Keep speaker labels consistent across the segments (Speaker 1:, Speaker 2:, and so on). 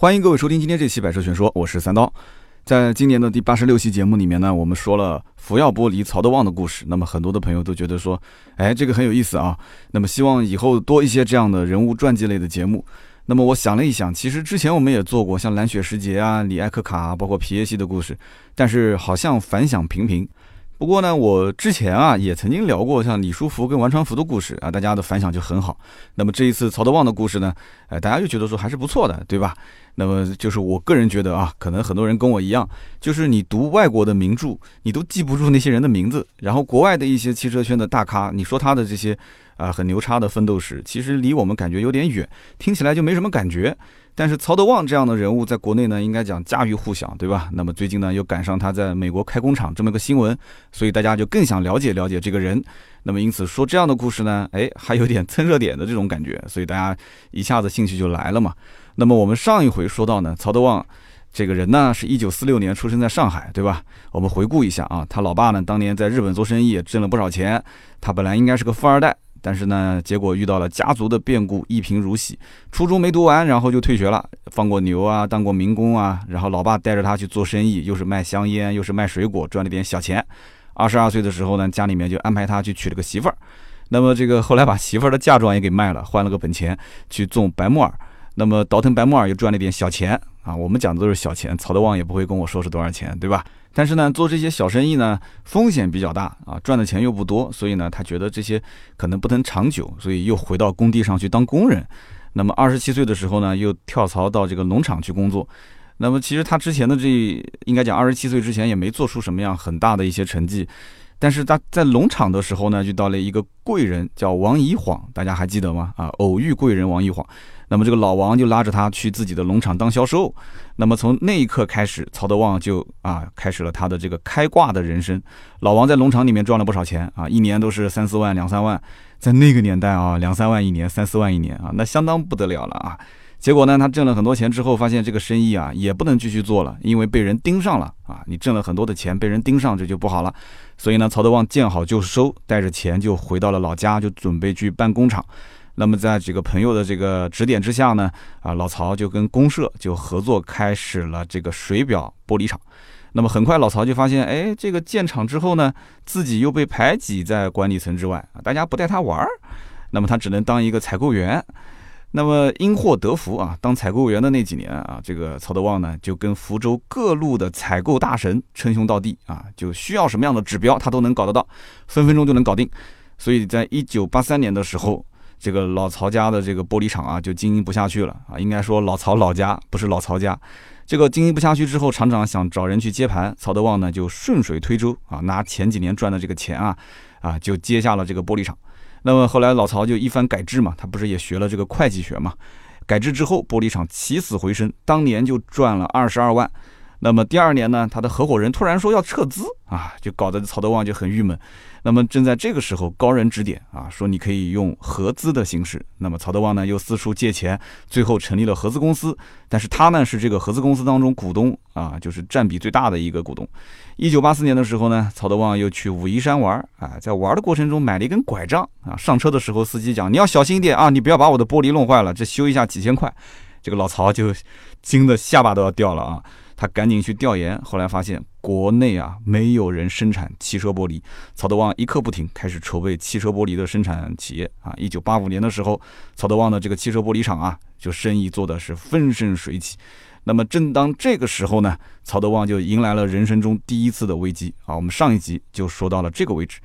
Speaker 1: 欢迎各位收听今天这期《百车全说》，我是三刀。在今年的第八十六期节目里面呢，我们说了福耀玻璃曹德旺的故事。那么很多的朋友都觉得说，哎，这个很有意思啊。那么希望以后多一些这样的人物传记类的节目。那么我想了一想，其实之前我们也做过像蓝雪时节啊、李艾克卡，包括皮耶希的故事，但是好像反响平平。不过呢，我之前啊也曾经聊过像李书福跟王传福的故事啊，大家的反响就很好。那么这一次曹德旺的故事呢，呃，大家就觉得说还是不错的，对吧？那么就是我个人觉得啊，可能很多人跟我一样，就是你读外国的名著，你都记不住那些人的名字，然后国外的一些汽车圈的大咖，你说他的这些啊很牛叉的奋斗史，其实离我们感觉有点远，听起来就没什么感觉。但是曹德旺这样的人物在国内呢，应该讲家喻户晓，对吧？那么最近呢，又赶上他在美国开工厂这么个新闻，所以大家就更想了解了解这个人。那么因此说这样的故事呢，哎，还有点蹭热点的这种感觉，所以大家一下子兴趣就来了嘛。那么我们上一回说到呢，曹德旺这个人呢，是一九四六年出生在上海，对吧？我们回顾一下啊，他老爸呢，当年在日本做生意，挣了不少钱，他本来应该是个富二代。但是呢，结果遇到了家族的变故，一贫如洗。初中没读完，然后就退学了，放过牛啊，当过民工啊。然后老爸带着他去做生意，又是卖香烟，又是卖水果，赚了点小钱。二十二岁的时候呢，家里面就安排他去娶了个媳妇儿。那么这个后来把媳妇儿的嫁妆也给卖了，换了个本钱去种白木耳。那么倒腾白木耳又赚了点小钱啊。我们讲的都是小钱，曹德旺也不会跟我说是多少钱，对吧？但是呢，做这些小生意呢，风险比较大啊，赚的钱又不多，所以呢，他觉得这些可能不能长久，所以又回到工地上去当工人。那么二十七岁的时候呢，又跳槽到这个农场去工作。那么其实他之前的这应该讲二十七岁之前也没做出什么样很大的一些成绩，但是他在农场的时候呢，遇到了一个贵人叫王以晃，大家还记得吗？啊，偶遇贵人王以晃。那么这个老王就拉着他去自己的农场当销售。那么从那一刻开始，曹德旺就啊开始了他的这个开挂的人生。老王在农场里面赚了不少钱啊，一年都是三四万、两三万。在那个年代啊，两三万一年、三四万一年啊，那相当不得了了啊。结果呢，他挣了很多钱之后，发现这个生意啊也不能继续做了，因为被人盯上了啊。你挣了很多的钱，被人盯上，这就不好了。所以呢，曹德旺见好就收，带着钱就回到了老家，就准备去办工厂。那么在几个朋友的这个指点之下呢，啊，老曹就跟公社就合作开始了这个水表玻璃厂。那么很快老曹就发现，哎，这个建厂之后呢，自己又被排挤在管理层之外啊，大家不带他玩儿，那么他只能当一个采购员。那么因祸得福啊，当采购员的那几年啊，这个曹德旺呢就跟福州各路的采购大神称兄道弟啊，就需要什么样的指标他都能搞得到，分分钟就能搞定。所以在一九八三年的时候。这个老曹家的这个玻璃厂啊，就经营不下去了啊。应该说老曹老家不是老曹家，这个经营不下去之后，厂长想找人去接盘，曹德旺呢就顺水推舟啊，拿前几年赚的这个钱啊，啊就接下了这个玻璃厂。那么后来老曹就一番改制嘛，他不是也学了这个会计学嘛？改制之后，玻璃厂起死回生，当年就赚了二十二万。那么第二年呢，他的合伙人突然说要撤资啊，就搞得曹德旺就很郁闷。那么正在这个时候，高人指点啊，说你可以用合资的形式。那么曹德旺呢又四处借钱，最后成立了合资公司。但是他呢是这个合资公司当中股东啊，就是占比最大的一个股东。一九八四年的时候呢，曹德旺又去武夷山玩啊，在玩的过程中买了一根拐杖啊。上车的时候，司机讲你要小心一点啊，你不要把我的玻璃弄坏了，这修一下几千块。这个老曹就惊得下巴都要掉了啊。他赶紧去调研，后来发现国内啊没有人生产汽车玻璃。曹德旺一刻不停，开始筹备汽车玻璃的生产企业啊。一九八五年的时候，曹德旺的这个汽车玻璃厂啊，就生意做的是风生水起。那么正当这个时候呢，曹德旺就迎来了人生中第一次的危机啊。我们上一集就说到了这个位置。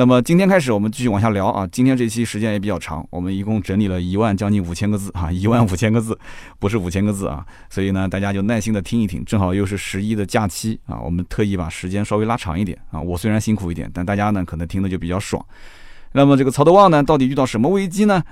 Speaker 1: 那么今天开始，我们继续往下聊啊。今天这期时间也比较长，我们一共整理了一万将近五千个字啊，一万五千个字，不是五千个字啊。所以呢，大家就耐心的听一听。正好又是十一的假期啊，我们特意把时间稍微拉长一点啊。我虽然辛苦一点，但大家呢可能听的就比较爽。那么这个曹德旺呢，到底遇到什么危机呢？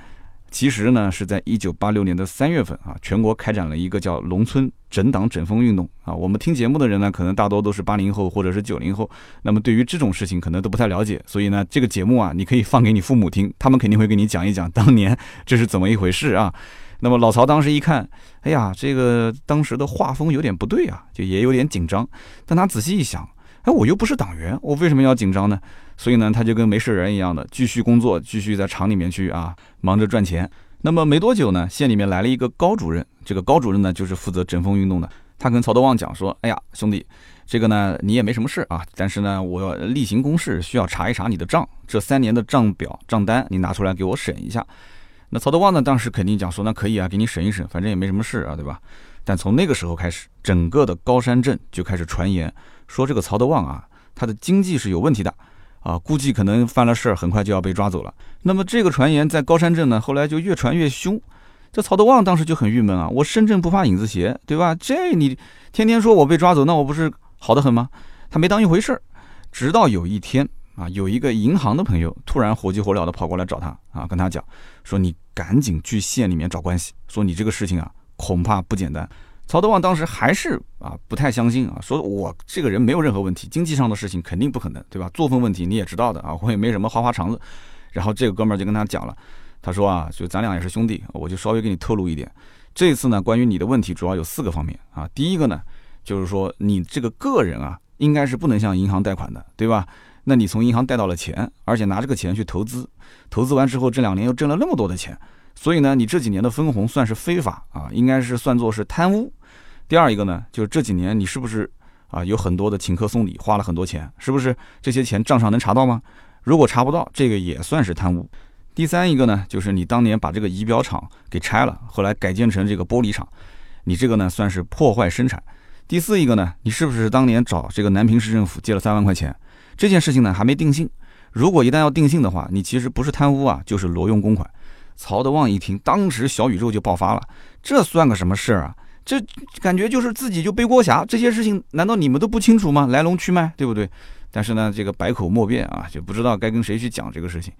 Speaker 1: 其实呢，是在一九八六年的三月份啊，全国开展了一个叫“农村整党整风运动”啊。我们听节目的人呢，可能大多都是八零后或者是九零后，那么对于这种事情可能都不太了解。所以呢，这个节目啊，你可以放给你父母听，他们肯定会给你讲一讲当年这是怎么一回事啊。那么老曹当时一看，哎呀，这个当时的画风有点不对啊，就也有点紧张。但他仔细一想，哎，我又不是党员，我为什么要紧张呢？所以呢，他就跟没事人一样的继续工作，继续在厂里面去啊，忙着赚钱。那么没多久呢，县里面来了一个高主任，这个高主任呢就是负责整风运动的。他跟曹德旺讲说：“哎呀，兄弟，这个呢你也没什么事啊，但是呢我例行公事需要查一查你的账，这三年的账表账单你拿出来给我审一下。”那曹德旺呢当时肯定讲说：“那可以啊，给你审一审，反正也没什么事啊，对吧？”但从那个时候开始，整个的高山镇就开始传言说这个曹德旺啊，他的经济是有问题的啊，估计可能犯了事儿，很快就要被抓走了。那么这个传言在高山镇呢，后来就越传越凶。这曹德旺当时就很郁闷啊，我深圳不怕影子斜，对吧？这你天天说我被抓走，那我不是好的很吗？他没当一回事儿。直到有一天啊，有一个银行的朋友突然火急火燎的跑过来找他啊，跟他讲说你赶紧去县里面找关系，说你这个事情啊恐怕不简单。曹德旺当时还是啊不太相信啊，说我这个人没有任何问题，经济上的事情肯定不可能，对吧？作风问题你也知道的啊，我也没什么花花肠子。然后这个哥们儿就跟他讲了。他说啊，就咱俩也是兄弟，我就稍微给你透露一点。这次呢，关于你的问题主要有四个方面啊。第一个呢，就是说你这个个人啊，应该是不能向银行贷款的，对吧？那你从银行贷到了钱，而且拿这个钱去投资，投资完之后这两年又挣了那么多的钱，所以呢，你这几年的分红算是非法啊，应该是算作是贪污。第二一个呢，就是这几年你是不是啊有很多的请客送礼，花了很多钱，是不是这些钱账上能查到吗？如果查不到，这个也算是贪污。第三一个呢，就是你当年把这个仪表厂给拆了，后来改建成这个玻璃厂，你这个呢算是破坏生产。第四一个呢，你是不是当年找这个南平市政府借了三万块钱？这件事情呢还没定性，如果一旦要定性的话，你其实不是贪污啊，就是挪用公款。曹德旺一听，当时小宇宙就爆发了，这算个什么事儿啊？这感觉就是自己就背锅侠，这些事情难道你们都不清楚吗？来龙去脉，对不对？但是呢，这个百口莫辩啊，就不知道该跟谁去讲这个事情。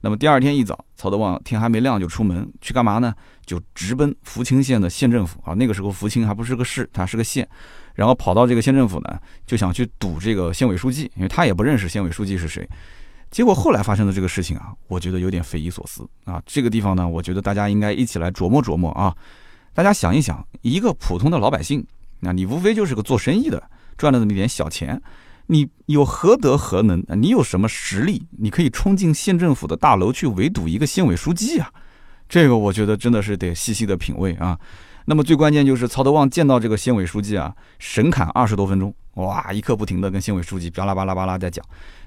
Speaker 1: 那么第二天一早，曹德旺天还没亮就出门去干嘛呢？就直奔福清县的县政府啊。那个时候福清还不是个市，它是个县。然后跑到这个县政府呢，就想去堵这个县委书记，因为他也不认识县委书记是谁。结果后来发生的这个事情啊，我觉得有点匪夷所思啊。这个地方呢，我觉得大家应该一起来琢磨琢磨啊。大家想一想，一个普通的老百姓，那你无非就是个做生意的，赚了那么点小钱。你有何德何能？你有什么实力？你可以冲进县政府的大楼去围堵一个县委书记啊！这个我觉得真的是得细细的品味啊。那么最关键就是曹德旺见到这个县委书记啊，神侃二十多分钟，哇，一刻不停的跟县委书记巴拉巴拉巴拉在讲。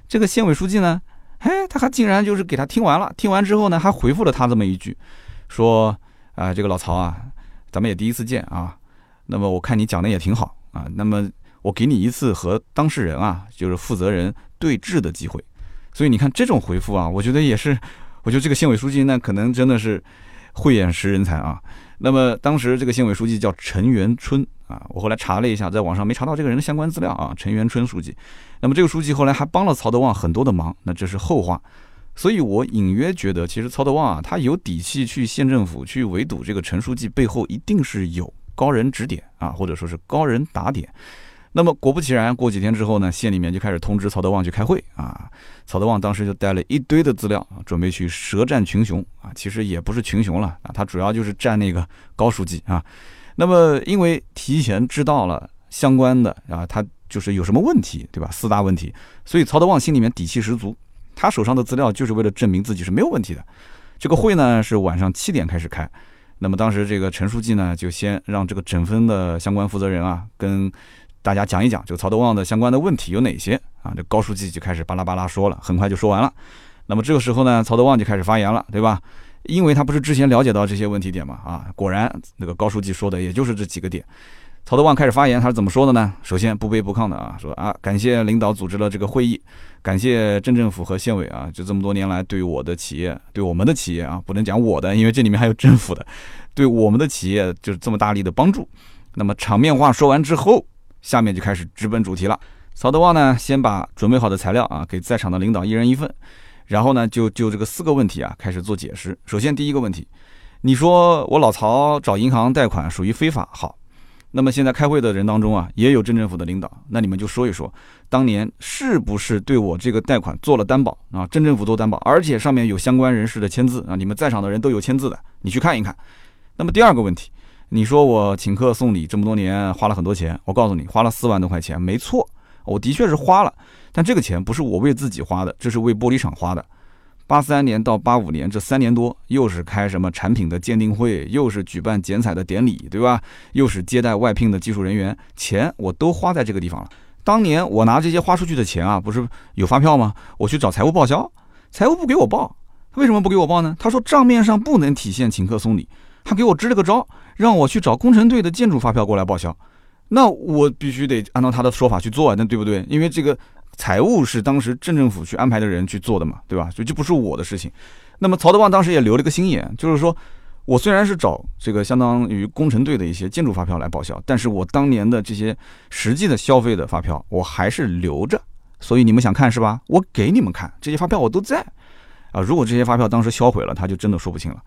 Speaker 1: 这个县委书记呢，哎，他还竟然就是给他听完了，听完之后呢，还回复了他这么一句，说啊，这个老曹啊，咱们也第一次见啊，那么我看你讲的也挺好啊，那么。我给你一次和当事人啊，就是负责人对峙的机会，所以你看这种回复啊，我觉得也是，我觉得这个县委书记那可能真的是慧眼识人才啊。那么当时这个县委书记叫陈元春啊，我后来查了一下，在网上没查到这个人的相关资料啊。陈元春书记，那么这个书记后来还帮了曹德旺很多的忙，那这是后话。所以我隐约觉得，其实曹德旺啊，他有底气去县政府去围堵这个陈书记，背后一定是有高人指点啊，或者说是高人打点。那么果不其然，过几天之后呢，县里面就开始通知曹德旺去开会啊。曹德旺当时就带了一堆的资料，准备去舌战群雄啊。其实也不是群雄了啊，他主要就是战那个高书记啊。那么因为提前知道了相关的啊，他就是有什么问题，对吧？四大问题，所以曹德旺心里面底气十足。他手上的资料就是为了证明自己是没有问题的。这个会呢是晚上七点开始开。那么当时这个陈书记呢，就先让这个整风的相关负责人啊跟。大家讲一讲这个曹德旺的相关的问题有哪些啊？这高书记就开始巴拉巴拉说了，很快就说完了。那么这个时候呢，曹德旺就开始发言了，对吧？因为他不是之前了解到这些问题点嘛，啊，果然那个高书记说的也就是这几个点。曹德旺开始发言，他是怎么说的呢？首先不卑不亢的啊，说啊，感谢领导组织了这个会议，感谢镇政府和县委啊，就这么多年来对我的企业，对我们的企业啊，不能讲我的，因为这里面还有政府的，对我们的企业就是这么大力的帮助。那么场面话说完之后。下面就开始直奔主题了。曹德旺呢，先把准备好的材料啊，给在场的领导一人一份，然后呢，就就这个四个问题啊，开始做解释。首先第一个问题，你说我老曹找银行贷款属于非法，好，那么现在开会的人当中啊，也有镇政府的领导，那你们就说一说，当年是不是对我这个贷款做了担保啊？镇政府做担保，而且上面有相关人士的签字啊，你们在场的人都有签字的，你去看一看。那么第二个问题。你说我请客送礼这么多年花了很多钱，我告诉你花了四万多块钱，没错，我的确是花了，但这个钱不是我为自己花的，这是为玻璃厂花的。八三年到八五年这三年多，又是开什么产品的鉴定会，又是举办剪彩的典礼，对吧？又是接待外聘的技术人员，钱我都花在这个地方了。当年我拿这些花出去的钱啊，不是有发票吗？我去找财务报销，财务不给我报，为什么不给我报呢？他说账面上不能体现请客送礼，他给我支了个招，让我去找工程队的建筑发票过来报销。那我必须得按照他的说法去做啊，那对不对？因为这个。财务是当时镇政府去安排的人去做的嘛，对吧？所以这不是我的事情。那么曹德旺当时也留了个心眼，就是说我虽然是找这个相当于工程队的一些建筑发票来报销，但是我当年的这些实际的消费的发票我还是留着。所以你们想看是吧？我给你们看这些发票我都在啊。如果这些发票当时销毁了，他就真的说不清了。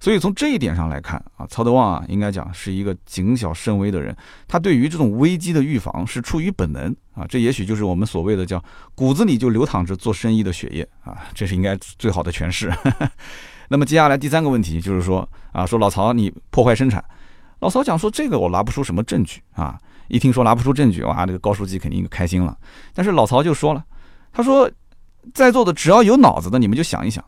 Speaker 1: 所以从这一点上来看啊，曹德旺啊，应该讲是一个谨小慎微的人。他对于这种危机的预防是出于本能啊，这也许就是我们所谓的叫骨子里就流淌着做生意的血液啊，这是应该最好的诠释。那么接下来第三个问题就是说啊，说老曹你破坏生产，老曹讲说这个我拿不出什么证据啊。一听说拿不出证据，哇，这个高书记肯定就开心了。但是老曹就说了，他说在座的只要有脑子的，你们就想一想。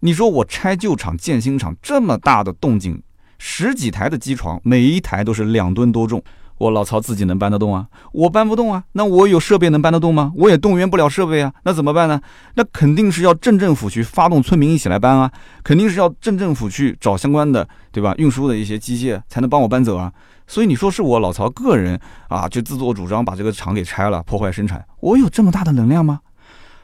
Speaker 1: 你说我拆旧厂建新厂这么大的动静，十几台的机床，每一台都是两吨多重，我老曹自己能搬得动啊？我搬不动啊？那我有设备能搬得动吗？我也动员不了设备啊？那怎么办呢？那肯定是要镇政府去发动村民一起来搬啊，肯定是要镇政府去找相关的，对吧？运输的一些机械才能帮我搬走啊。所以你说是我老曹个人啊，就自作主张把这个厂给拆了，破坏生产，我有这么大的能量吗？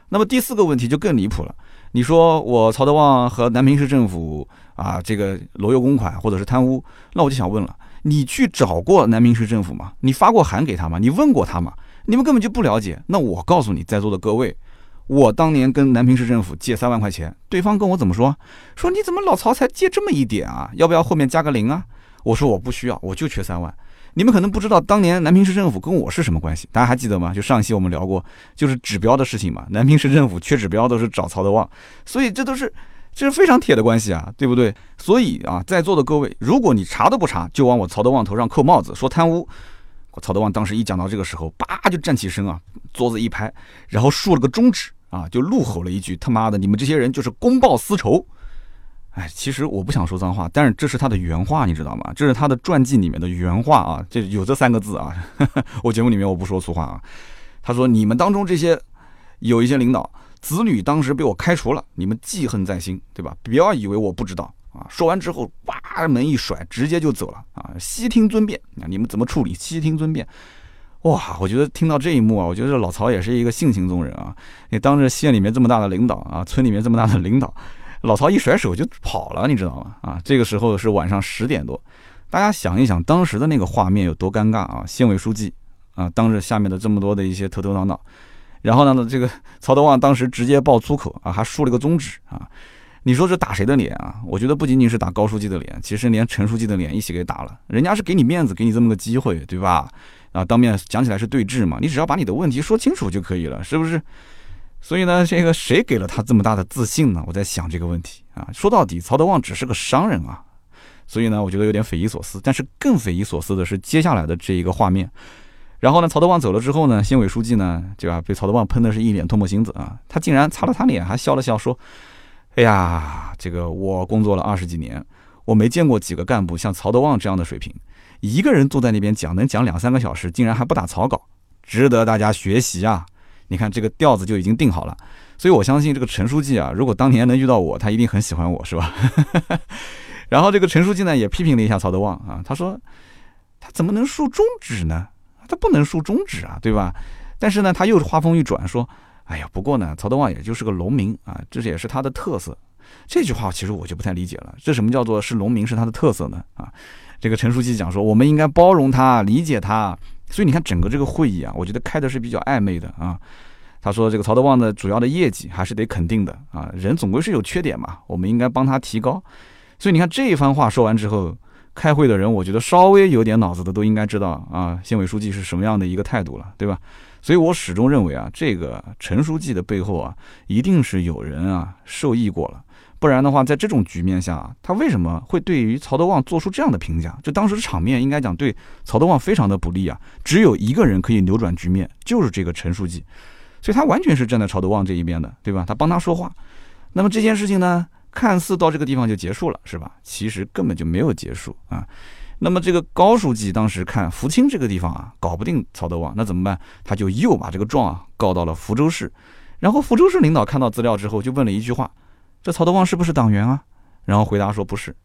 Speaker 1: 那么第四个问题就更离谱了。你说我曹德旺和南平市政府啊，这个挪用公款或者是贪污，那我就想问了，你去找过南平市政府吗？你发过函给他吗？你问过他吗？你们根本就不了解。那我告诉你在座的各位，我当年跟南平市政府借三万块钱，对方跟我怎么说？说你怎么老曹才借这么一点啊？要不要后面加个零啊？我说我不需要，我就缺三万。你们可能不知道当年南平市政府跟我是什么关系，大家还记得吗？就上期我们聊过，就是指标的事情嘛。南平市政府缺指标都是找曹德旺，所以这都是这是非常铁的关系啊，对不对？所以啊，在座的各位，如果你查都不查，就往我曹德旺头上扣帽子，说贪污。曹德旺当时一讲到这个时候，叭就站起身啊，桌子一拍，然后竖了个中指啊，就怒吼了一句：“他妈的，你们这些人就是公报私仇！”哎，其实我不想说脏话，但是这是他的原话，你知道吗？这是他的传记里面的原话啊，这有这三个字啊。我节目里面我不说粗话啊。他说：“你们当中这些有一些领导子女当时被我开除了，你们记恨在心，对吧？不要以为我不知道啊。”说完之后，哇，门一甩，直接就走了啊。悉听尊便，那你们怎么处理？悉听尊便。哇，我觉得听到这一幕啊，我觉得老曹也是一个性情中人啊。你当着县里面这么大的领导啊，村里面这么大的领导。老曹一甩手就跑了，你知道吗？啊，这个时候是晚上十点多，大家想一想当时的那个画面有多尴尬啊！县委书记啊，当着下面的这么多的一些头头脑脑，然后呢，这个 曹德旺当时直接爆粗口啊，还竖了个中指啊！你说这打谁的脸啊？我觉得不仅仅是打高书记的脸，其实连陈书记的脸一起给打了。人家是给你面子，给你这么个机会，对吧？啊，当面讲起来是对峙嘛，你只要把你的问题说清楚就可以了，是不是？所以呢，这个谁给了他这么大的自信呢？我在想这个问题啊。说到底，曹德旺只是个商人啊，所以呢，我觉得有点匪夷所思。但是更匪夷所思的是接下来的这一个画面。然后呢，曹德旺走了之后呢，县委书记呢，对吧？被曹德旺喷的是一脸唾沫星子啊。他竟然擦了擦脸，还笑了笑说：“哎呀，这个我工作了二十几年，我没见过几个干部像曹德旺这样的水平，一个人坐在那边讲，能讲两三个小时，竟然还不打草稿，值得大家学习啊。”你看这个调子就已经定好了，所以我相信这个陈书记啊，如果当年能遇到我，他一定很喜欢我，是吧？然后这个陈书记呢也批评了一下曹德旺啊，他说他怎么能竖中指呢？他不能竖中指啊，对吧？但是呢，他又话锋一转说，哎呀，不过呢，曹德旺也就是个农民啊，这也是他的特色。这句话其实我就不太理解了，这什么叫做是农民是他的特色呢？啊，这个陈书记讲说，我们应该包容他，理解他。所以你看，整个这个会议啊，我觉得开的是比较暧昧的啊。他说这个曹德旺的主要的业绩还是得肯定的啊，人总归是有缺点嘛，我们应该帮他提高。所以你看这一番话说完之后，开会的人我觉得稍微有点脑子的都应该知道啊，县委书记是什么样的一个态度了，对吧？所以我始终认为啊，这个陈书记的背后啊，一定是有人啊受益过了。不然的话，在这种局面下，他为什么会对于曹德旺做出这样的评价？就当时场面应该讲对曹德旺非常的不利啊。只有一个人可以扭转局面，就是这个陈书记，所以他完全是站在曹德旺这一边的，对吧？他帮他说话。那么这件事情呢，看似到这个地方就结束了，是吧？其实根本就没有结束啊。那么这个高书记当时看福清这个地方啊，搞不定曹德旺，那怎么办？他就又把这个状啊告到了福州市。然后福州市领导看到资料之后，就问了一句话：这曹德旺是不是党员啊？然后回答说不是。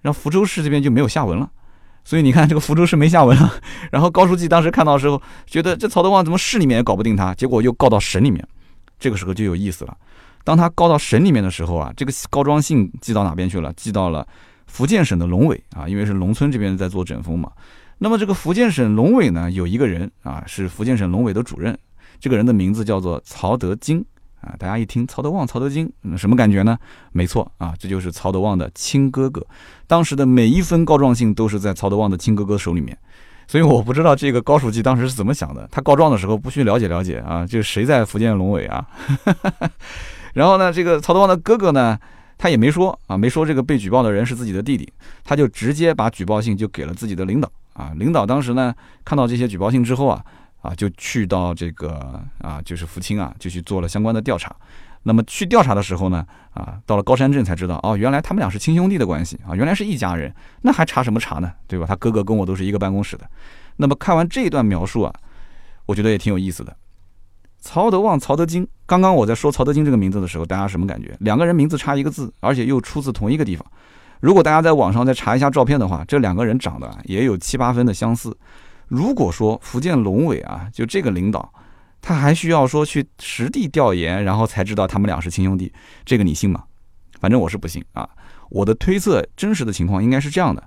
Speaker 1: 然后福州市这边就没有下文了。所以你看，这个福州市没下文了。然后高书记当时看到的时候，觉得这曹德旺怎么市里面也搞不定他，结果又告到省里面。这个时候就有意思了。当他告到省里面的时候啊，这个告状信寄到哪边去了？寄到了福建省的龙尾啊，因为是农村这边在做整风嘛。那么这个福建省龙尾呢，有一个人啊，是福建省龙尾的主任，这个人的名字叫做曹德金。啊，大家一听曹德旺、曹德金，什么感觉呢？没错啊，这就是曹德旺的亲哥哥。当时的每一封告状信都是在曹德旺的亲哥哥手里面，所以我不知道这个高书记当时是怎么想的。他告状的时候不去了解了解啊，就谁在福建龙尾啊？然后呢，这个曹德旺的哥哥呢，他也没说啊，没说这个被举报的人是自己的弟弟，他就直接把举报信就给了自己的领导啊。领导当时呢，看到这些举报信之后啊。啊，就去到这个啊，就是福清啊，就去做了相关的调查。那么去调查的时候呢，啊，到了高山镇才知道，哦，原来他们俩是亲兄弟的关系啊，原来是一家人。那还查什么查呢？对吧？他哥哥跟我都是一个办公室的。那么看完这一段描述啊，我觉得也挺有意思的。曹德旺、曹德金，刚刚我在说曹德金这个名字的时候，大家什么感觉？两个人名字差一个字，而且又出自同一个地方。如果大家在网上再查一下照片的话，这两个人长得也有七八分的相似。如果说福建龙尾啊，就这个领导，他还需要说去实地调研，然后才知道他们俩是亲兄弟，这个你信吗？反正我是不信啊。我的推测，真实的情况应该是这样的：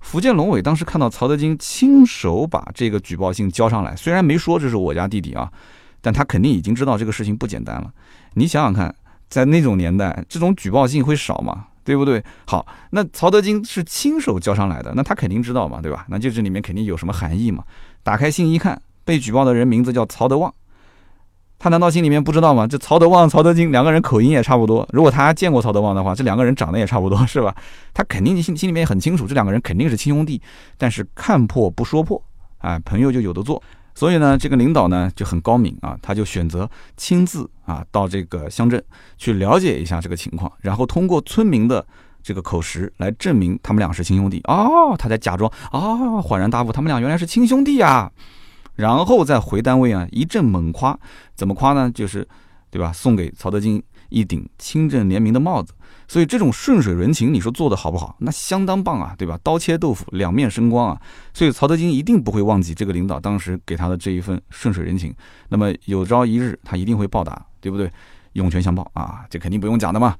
Speaker 1: 福建龙尾当时看到曹德金亲手把这个举报信交上来，虽然没说这是我家弟弟啊，但他肯定已经知道这个事情不简单了。你想想看，在那种年代，这种举报信会少吗？对不对？好，那曹德金是亲手交上来的，那他肯定知道嘛，对吧？那就这里面肯定有什么含义嘛。打开信一看，被举报的人名字叫曹德旺，他难道心里面不知道吗？这曹德旺、曹德金两个人口音也差不多。如果他见过曹德旺的话，这两个人长得也差不多，是吧？他肯定心心里面很清楚，这两个人肯定是亲兄弟。但是看破不说破，哎，朋友就有的做。所以呢，这个领导呢就很高明啊，他就选择亲自。啊，到这个乡镇去了解一下这个情况，然后通过村民的这个口实来证明他们俩是亲兄弟。哦，他在假装哦，恍然大悟，他们俩原来是亲兄弟呀。然后再回单位啊，一阵猛夸，怎么夸呢？就是，对吧？送给曹德金一顶清正廉明的帽子。所以这种顺水人情，你说做的好不好？那相当棒啊，对吧？刀切豆腐，两面生光啊。所以曹德金一定不会忘记这个领导当时给他的这一份顺水人情。那么有朝一日，他一定会报答，对不对？涌泉相报啊，这肯定不用讲的嘛。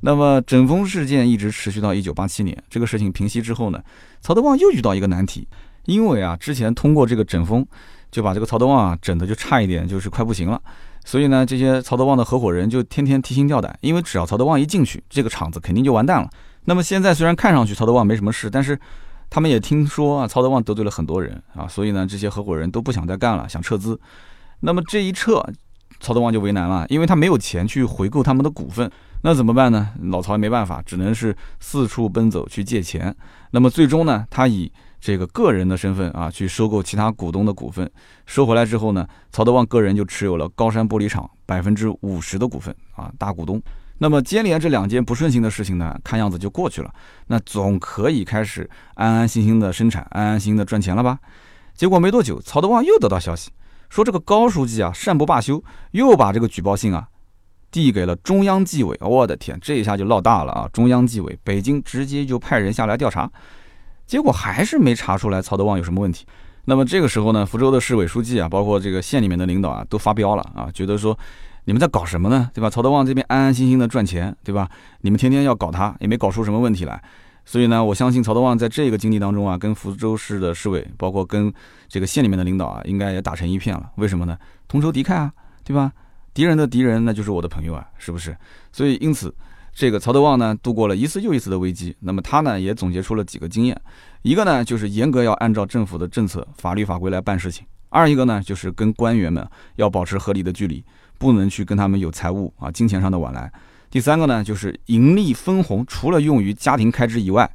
Speaker 1: 那么整风事件一直持续到一九八七年，这个事情平息之后呢，曹德旺又遇到一个难题，因为啊，之前通过这个整风，就把这个曹德旺啊整的就差一点，就是快不行了。所以呢，这些曹德旺的合伙人就天天提心吊胆，因为只要曹德旺一进去，这个厂子肯定就完蛋了。那么现在虽然看上去曹德旺没什么事，但是他们也听说啊，曹德旺得罪了很多人啊，所以呢，这些合伙人都不想再干了，想撤资。那么这一撤，曹德旺就为难了，因为他没有钱去回购他们的股份，那怎么办呢？老曹也没办法，只能是四处奔走去借钱。那么最终呢，他以这个个人的身份啊，去收购其他股东的股份，收回来之后呢，曹德旺个人就持有了高山玻璃厂百分之五十的股份啊，大股东。那么接连这两件不顺心的事情呢，看样子就过去了，那总可以开始安安心心的生产，安安心心的赚钱了吧？结果没多久，曹德旺又得到消息，说这个高书记啊善不罢休，又把这个举报信啊递给了中央纪委。我的天，这一下就闹大了啊！中央纪委，北京直接就派人下来调查。结果还是没查出来曹德旺有什么问题。那么这个时候呢，福州的市委书记啊，包括这个县里面的领导啊，都发飙了啊，觉得说你们在搞什么呢？对吧？曹德旺这边安安心心的赚钱，对吧？你们天天要搞他，也没搞出什么问题来。所以呢，我相信曹德旺在这个经历当中啊，跟福州市的市委，包括跟这个县里面的领导啊，应该也打成一片了。为什么呢？同仇敌忾啊，对吧？敌人的敌人那就是我的朋友啊，是不是？所以因此。这个曹德旺呢，度过了一次又一次的危机。那么他呢，也总结出了几个经验。一个呢，就是严格要按照政府的政策、法律法规来办事情；二一个呢，就是跟官员们要保持合理的距离，不能去跟他们有财务啊、金钱上的往来；第三个呢，就是盈利分红除了用于家庭开支以外，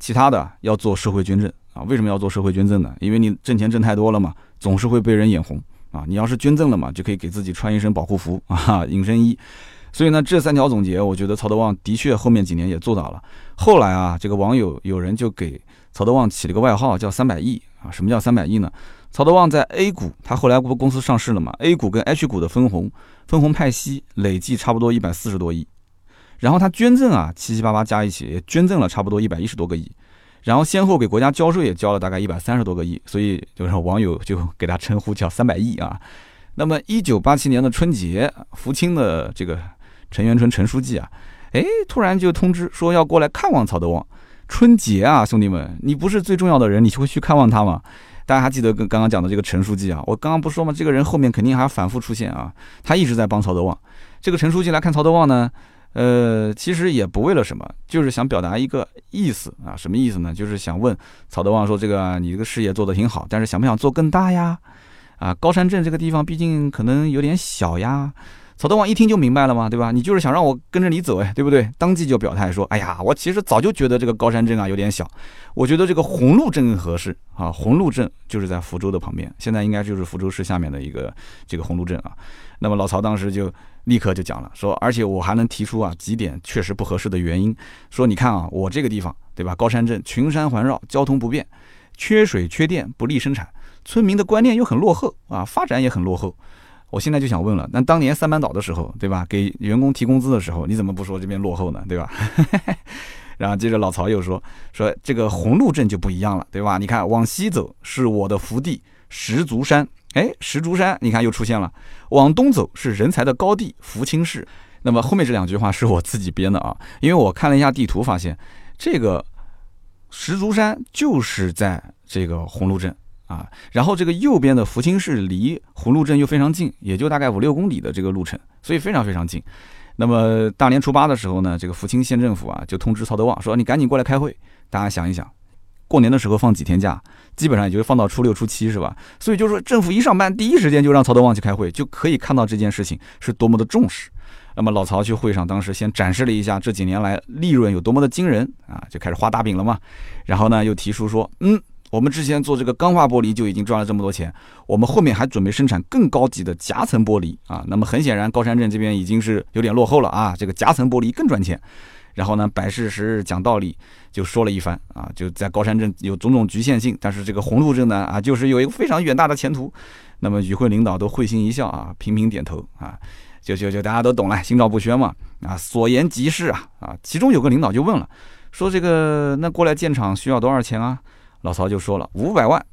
Speaker 1: 其他的要做社会捐赠啊。为什么要做社会捐赠呢？因为你挣钱挣太多了嘛，总是会被人眼红啊。你要是捐赠了嘛，就可以给自己穿一身保护服啊，隐身衣。所以呢，这三条总结，我觉得曹德旺的确后面几年也做到了。后来啊，这个网友有人就给曹德旺起了个外号，叫“三百亿”啊。什么叫三百亿呢？曹德旺在 A 股，他后来不公司上市了嘛？A 股跟 H 股的分红，分红派息累计差不多一百四十多亿。然后他捐赠啊，七七八八加一起也捐赠了差不多一百一十多个亿。然后先后给国家交税也交了大概一百三十多个亿，所以就是网友就给他称呼叫“三百亿”啊。那么一九八七年的春节，福清的这个陈元春陈书记啊，哎，突然就通知说要过来看望曹德旺。春节啊，兄弟们，你不是最重要的人，你就会去看望他吗？大家还记得跟刚刚讲的这个陈书记啊？我刚刚不说吗？这个人后面肯定还反复出现啊，他一直在帮曹德旺。这个陈书记来看曹德旺呢？呃，其实也不为了什么，就是想表达一个意思啊，什么意思呢？就是想问曹德旺说，这个你这个事业做得挺好，但是想不想做更大呀？啊，高山镇这个地方毕竟可能有点小呀。曹德旺一听就明白了嘛，对吧？你就是想让我跟着你走哎，对不对？当即就表态说，哎呀，我其实早就觉得这个高山镇啊有点小，我觉得这个红鹿镇合适啊。红鹿镇就是在福州的旁边，现在应该就是福州市下面的一个这个红鹿镇啊。那么老曹当时就。立刻就讲了，说而且我还能提出啊几点确实不合适的原因，说你看啊，我这个地方对吧，高山镇群山环绕，交通不便，缺水缺电，不利生产，村民的观念又很落后啊，发展也很落后。我现在就想问了，那当年三班倒的时候，对吧，给员工提工资的时候，你怎么不说这边落后呢，对吧？然后接着老曹又说，说这个红鹿镇就不一样了，对吧？你看往西走是我的福地石竹山。哎，石竹山，你看又出现了。往东走是人才的高地福清市。那么后面这两句话是我自己编的啊，因为我看了一下地图，发现这个石竹山就是在这个红鹿镇啊。然后这个右边的福清市离葫芦镇又非常近，也就大概五六公里的这个路程，所以非常非常近。那么大年初八的时候呢，这个福清县政府啊就通知曹德旺说：“你赶紧过来开会。”大家想一想。过年的时候放几天假，基本上也就是放到初六、初七，是吧？所以就是说，政府一上班，第一时间就让曹德旺去开会，就可以看到这件事情是多么的重视。那么老曹去会上，当时先展示了一下这几年来利润有多么的惊人啊，就开始画大饼了嘛。然后呢，又提出说，嗯，我们之前做这个钢化玻璃就已经赚了这么多钱，我们后面还准备生产更高级的夹层玻璃啊。那么很显然，高山镇这边已经是有点落后了啊，这个夹层玻璃更赚钱。然后呢，摆事实讲道理，就说了一番啊，就在高山镇有种种局限性，但是这个红路镇呢啊，就是有一个非常远大的前途。那么与会领导都会心一笑啊，频频点头啊，就就就大家都懂了，心照不宣嘛啊，所言极是啊啊。其中有个领导就问了，说这个那过来建厂需要多少钱啊？老曹就说了五百万。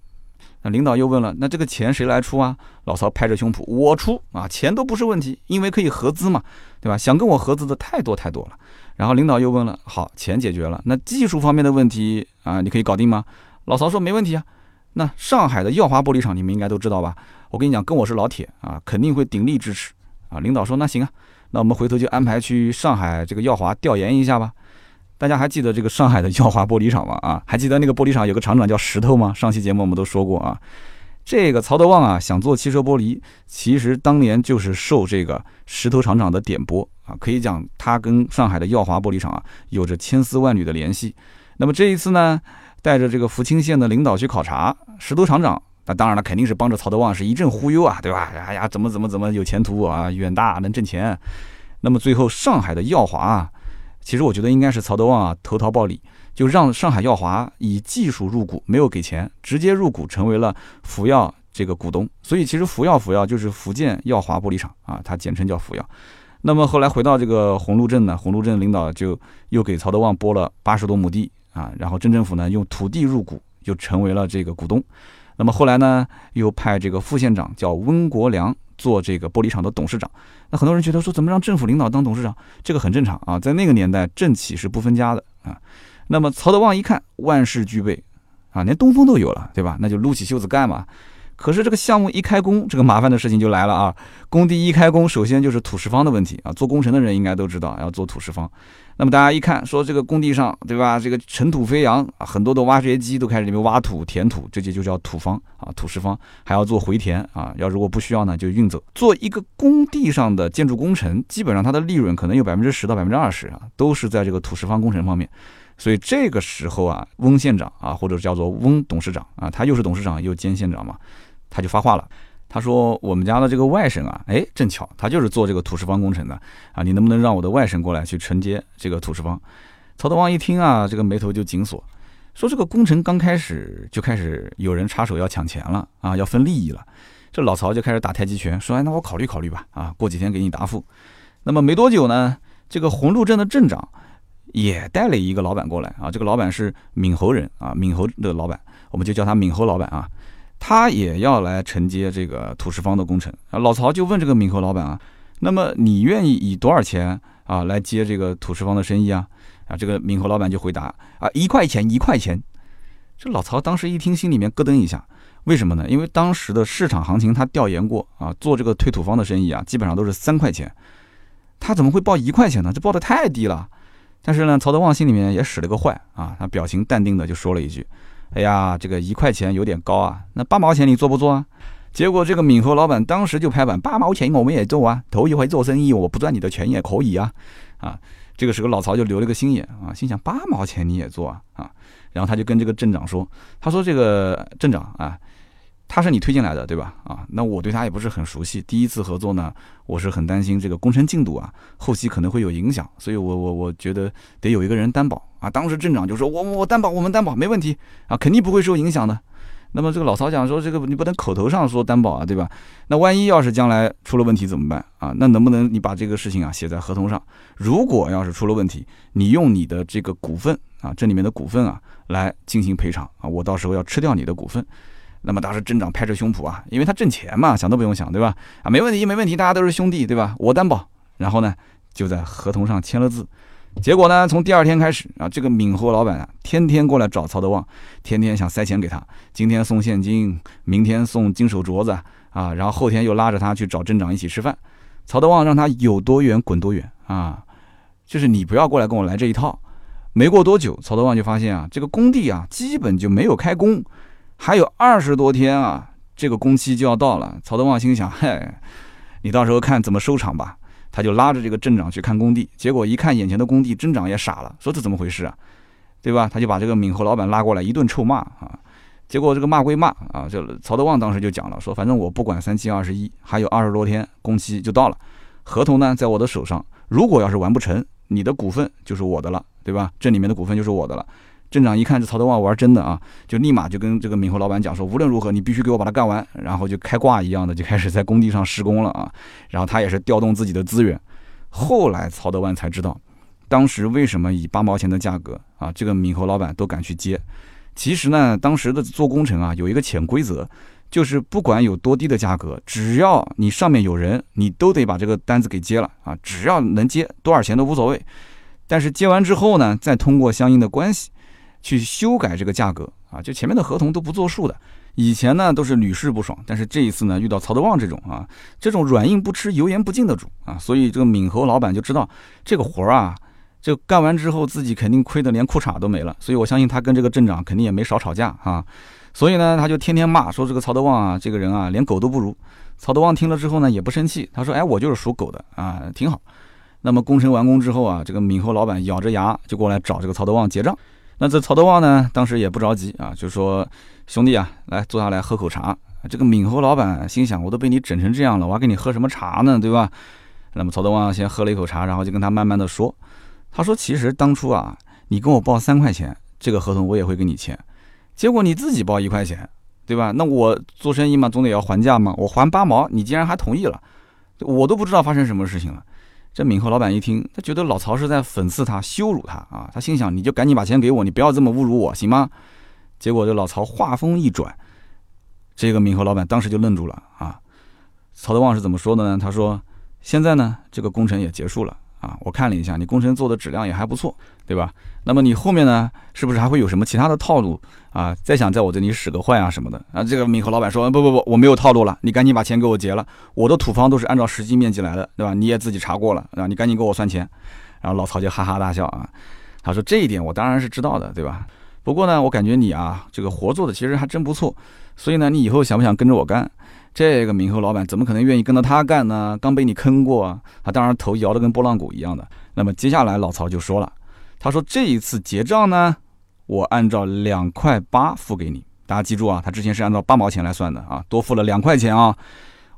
Speaker 1: 那领导又问了，那这个钱谁来出啊？老曹拍着胸脯，我出啊，钱都不是问题，因为可以合资嘛，对吧？想跟我合资的太多太多了。然后领导又问了，好，钱解决了，那技术方面的问题啊，你可以搞定吗？老曹说没问题啊。那上海的耀华玻璃厂你们应该都知道吧？我跟你讲，跟我是老铁啊，肯定会鼎力支持啊。领导说那行啊，那我们回头就安排去上海这个耀华调研一下吧。大家还记得这个上海的耀华玻璃厂吗？啊，还记得那个玻璃厂有个厂长叫石头吗？上期节目我们都说过啊。这个曹德旺啊，想做汽车玻璃，其实当年就是受这个石头厂长的点拨。啊，可以讲他跟上海的耀华玻璃厂啊有着千丝万缕的联系。那么这一次呢，带着这个福清县的领导去考察，石头厂长，那当然了，肯定是帮着曹德旺是一阵忽悠啊，对吧？哎呀，怎么怎么怎么有前途啊，远大能挣钱。那么最后上海的耀华啊，其实我觉得应该是曹德旺啊投桃报李，就让上海耀华以技术入股，没有给钱，直接入股成为了福耀这个股东。所以其实福耀福耀就是福建耀华玻璃厂啊，它简称叫福耀。那么后来回到这个红鹿镇呢，红鹿镇领导就又给曹德旺拨了八十多亩地啊，然后镇政府呢用土地入股，就成为了这个股东。那么后来呢，又派这个副县长叫温国良做这个玻璃厂的董事长。很多人觉得说，怎么让政府领导当董事长？这个很正常啊，在那个年代政企是不分家的啊。那么曹德旺一看万事俱备啊，连东风都有了，对吧？那就撸起袖子干嘛。可是这个项目一开工，这个麻烦的事情就来了啊！工地一开工，首先就是土石方的问题啊。做工程的人应该都知道要做土石方。那么大家一看，说这个工地上，对吧？这个尘土飞扬，很多的挖掘机都开始里面挖土填土，这就就叫土方啊，土石方还要做回填啊。要如果不需要呢，就运走。做一个工地上的建筑工程，基本上它的利润可能有百分之十到百分之二十啊，都是在这个土石方工程方面。所以这个时候啊，翁县长啊，或者叫做翁董事长啊，他又是董事长又兼县长嘛。他就发话了，他说我们家的这个外甥啊，哎，正巧他就是做这个土石方工程的啊，你能不能让我的外甥过来去承接这个土石方？曹德旺一听啊，这个眉头就紧锁，说这个工程刚开始就开始有人插手要抢钱了啊，要分利益了。这老曹就开始打太极拳，说哎，那我考虑考虑吧，啊，过几天给你答复。那么没多久呢，这个红鹿镇的镇长也带了一个老板过来啊，这个老板是闽侯人啊，闽侯的老板，我们就叫他闽侯老板啊，他也要来承接这个土石方的工程啊。老曹就问这个闽侯老板啊，那么你愿意以多少钱啊来接这个土石方的生意啊？啊，这个闽侯老板就回答啊，一块钱一块钱。这老曹当时一听，心里面咯噔一下，为什么呢？因为当时的市场行情他调研过啊，做这个推土方的生意啊，基本上都是三块钱。他怎么会报一块钱呢？这报的太低了。但是呢，曹德旺心里面也使了个坏啊，他表情淡定的就说了一句：“哎呀，这个一块钱有点高啊，那八毛钱你做不做啊？”结果这个闽侯老板当时就拍板：“八毛钱我们也做啊，头一回做生意，我不赚你的钱也可以啊。”啊。这个时候老曹就留了个心眼啊，心想八毛钱你也做啊啊，然后他就跟这个镇长说，他说这个镇长啊，他是你推进来的对吧？啊，那我对他也不是很熟悉，第一次合作呢，我是很担心这个工程进度啊，后期可能会有影响，所以我我我觉得得有一个人担保啊。当时镇长就说，我我担保，我们担保没问题啊，肯定不会受影响的。那么这个老曹讲说，这个你不能口头上说担保啊，对吧？那万一要是将来出了问题怎么办啊？那能不能你把这个事情啊写在合同上？如果要是出了问题，你用你的这个股份啊，这里面的股份啊来进行赔偿啊，我到时候要吃掉你的股份。那么当时镇长拍着胸脯啊，因为他挣钱嘛，想都不用想，对吧？啊，没问题，没问题，大家都是兄弟，对吧？我担保。然后呢，就在合同上签了字。结果呢？从第二天开始啊，这个闽侯老板啊，天天过来找曹德旺，天天想塞钱给他。今天送现金，明天送金手镯子啊，然后后天又拉着他去找镇长一起吃饭。曹德旺让他有多远滚多远啊，就是你不要过来跟我来这一套。没过多久，曹德旺就发现啊，这个工地啊，基本就没有开工，还有二十多天啊，这个工期就要到了。曹德旺心想：嗨，你到时候看怎么收场吧。他就拉着这个镇长去看工地，结果一看眼前的工地，镇长也傻了，说这怎么回事啊，对吧？他就把这个闽侯老板拉过来一顿臭骂啊，结果这个骂归骂啊，这曹德旺当时就讲了，说反正我不管三七二十一，还有二十多天工期就到了，合同呢在我的手上，如果要是完不成，你的股份就是我的了，对吧？这里面的股份就是我的了。镇长一看这曹德旺玩真的啊，就立马就跟这个闽侯老板讲说，无论如何你必须给我把它干完，然后就开挂一样的就开始在工地上施工了啊。然后他也是调动自己的资源。后来曹德旺才知道，当时为什么以八毛钱的价格啊，这个闽侯老板都敢去接。其实呢，当时的做工程啊有一个潜规则，就是不管有多低的价格，只要你上面有人，你都得把这个单子给接了啊。只要能接多少钱都无所谓。但是接完之后呢，再通过相应的关系。去修改这个价格啊，就前面的合同都不作数的。以前呢都是屡试不爽，但是这一次呢遇到曹德旺这种啊，这种软硬不吃、油盐不进的主啊，所以这个闽侯老板就知道这个活儿啊，这干完之后自己肯定亏得连裤衩都没了。所以我相信他跟这个镇长肯定也没少吵架啊。所以呢他就天天骂说这个曹德旺啊这个人啊连狗都不如。曹德旺听了之后呢也不生气，他说哎我就是属狗的啊挺好。那么工程完工之后啊，这个闽侯老板咬着牙就过来找这个曹德旺结账。那这曹德旺呢，当时也不着急啊，就说：“兄弟啊，来坐下来喝口茶。”这个闽侯老板心想：“我都被你整成这样了，我还给你喝什么茶呢？对吧？”那么曹德旺先喝了一口茶，然后就跟他慢慢的说：“他说其实当初啊，你跟我报三块钱，这个合同我也会跟你签，结果你自己报一块钱，对吧？那我做生意嘛，总得要还价嘛，我还八毛，你竟然还同意了，我都不知道发生什么事情了。”这闽侯老板一听，他觉得老曹是在讽刺他、羞辱他啊！他心想：你就赶紧把钱给我，你不要这么侮辱我，行吗？结果这老曹话锋一转，这个闽侯老板当时就愣住了啊！曹德旺是怎么说的呢？他说：现在呢，这个工程也结束了。啊，我看了一下，你工程做的质量也还不错，对吧？那么你后面呢，是不是还会有什么其他的套路啊？再想在我这里使个坏啊什么的？啊，这个闽侯老板说，不不不，我没有套路了，你赶紧把钱给我结了，我的土方都是按照实际面积来的，对吧？你也自己查过了，啊，你赶紧给我算钱。然后老曹就哈哈大笑啊，他说这一点我当然是知道的，对吧？不过呢，我感觉你啊，这个活做的其实还真不错，所以呢，你以后想不想跟着我干？这个闽侯老板怎么可能愿意跟着他干呢？刚被你坑过，他当然头摇得跟拨浪鼓一样的。那么接下来老曹就说了，他说这一次结账呢，我按照两块八付给你大家记住啊，他之前是按照八毛钱来算的啊，多付了两块钱啊，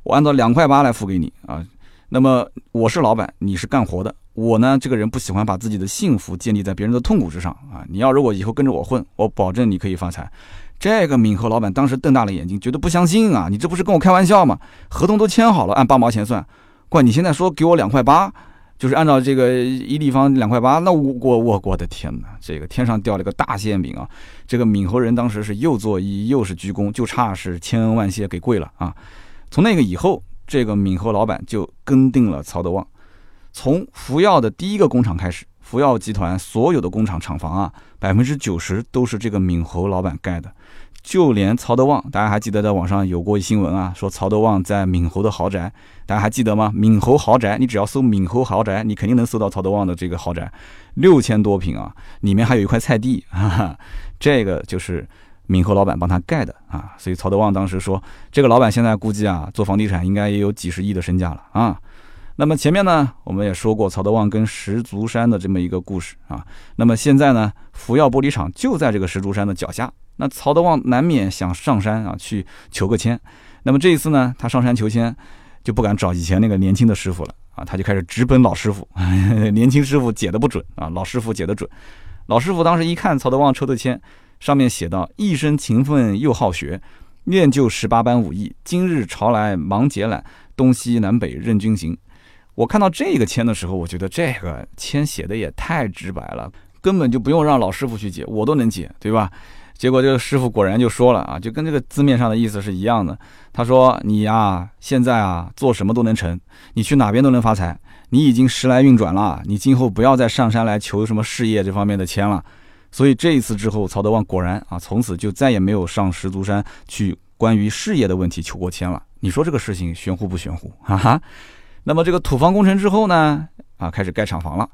Speaker 1: 我按照两块八来付给你啊。那么我是老板，你是干活的，我呢这个人不喜欢把自己的幸福建立在别人的痛苦之上啊。你要如果以后跟着我混，我保证你可以发财。这个敏和老板当时瞪大了眼睛，觉得不相信啊，你这不是跟我开玩笑吗？合同都签好了，按八毛钱算，怪你现在说给我两块八。就是按照这个一立方两块八，那我我我的天哪，这个天上掉了个大馅饼啊！这个闽侯人当时是又作揖又是鞠躬，就差是千恩万谢给跪了啊！从那个以后，这个闽侯老板就跟定了曹德旺。从福耀的第一个工厂开始，福耀集团所有的工厂厂房啊，百分之九十都是这个闽侯老板盖的。就连曹德旺，大家还记得在网上有过一新闻啊，说曹德旺在闽侯的豪宅，大家还记得吗？闽侯豪宅，你只要搜闽侯豪宅，你肯定能搜到曹德旺的这个豪宅，六千多平啊，里面还有一块菜地，哈哈，这个就是闽侯老板帮他盖的啊。所以曹德旺当时说，这个老板现在估计啊，做房地产应该也有几十亿的身价了啊。那么前面呢，我们也说过曹德旺跟石竹山的这么一个故事啊。那么现在呢，福耀玻璃厂就在这个石竹山的脚下。那曹德旺难免想上山啊，去求个签。那么这一次呢，他上山求签，就不敢找以前那个年轻的师傅了啊，他就开始直奔老师傅。年轻师傅解的不准啊，老师傅解的准。老师傅当时一看曹德旺抽的签，上面写道：“一生勤奋又好学，练就十八般武艺。今日朝来忙解懒，东西南北任君行。”我看到这个签的时候，我觉得这个签写的也太直白了，根本就不用让老师傅去解，我都能解，对吧？结果这个师傅果然就说了啊，就跟这个字面上的意思是一样的。他说：“你呀，现在啊，做什么都能成，你去哪边都能发财。你已经时来运转了，你今后不要再上山来求什么事业这方面的签了。”所以这一次之后，曹德旺果然啊，从此就再也没有上石足山去关于事业的问题求过签了。你说这个事情玄乎不玄乎？哈哈。那么这个土方工程之后呢，啊，开始盖厂房了。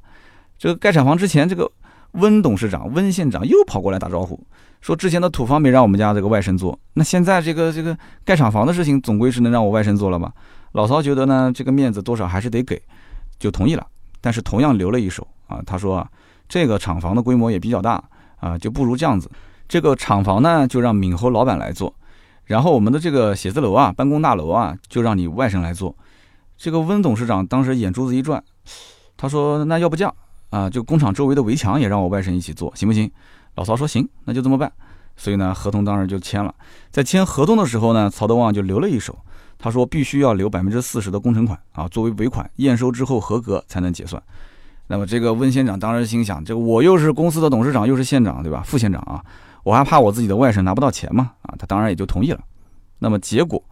Speaker 1: 这个盖厂房之前，这个温董事长、温县长又跑过来打招呼。说之前的土方没让我们家这个外甥做，那现在这个这个盖厂房的事情，总归是能让我外甥做了吧？老曹觉得呢，这个面子多少还是得给，就同意了。但是同样留了一手啊，他说啊，这个厂房的规模也比较大啊，就不如这样子，这个厂房呢就让闽侯老板来做，然后我们的这个写字楼啊、办公大楼啊，就让你外甥来做。这个温董事长当时眼珠子一转，他说那要不这样啊，就工厂周围的围墙也让我外甥一起做，行不行？老曹说行，那就这么办。所以呢，合同当然就签了。在签合同的时候呢，曹德旺就留了一手，他说必须要留百分之四十的工程款啊，作为尾款，验收之后合格才能结算。那么这个温县长当时心想，这我又是公司的董事长，又是县长，对吧？副县长啊，我还怕我自己的外甥拿不到钱嘛？啊，他当然也就同意了。那么结果，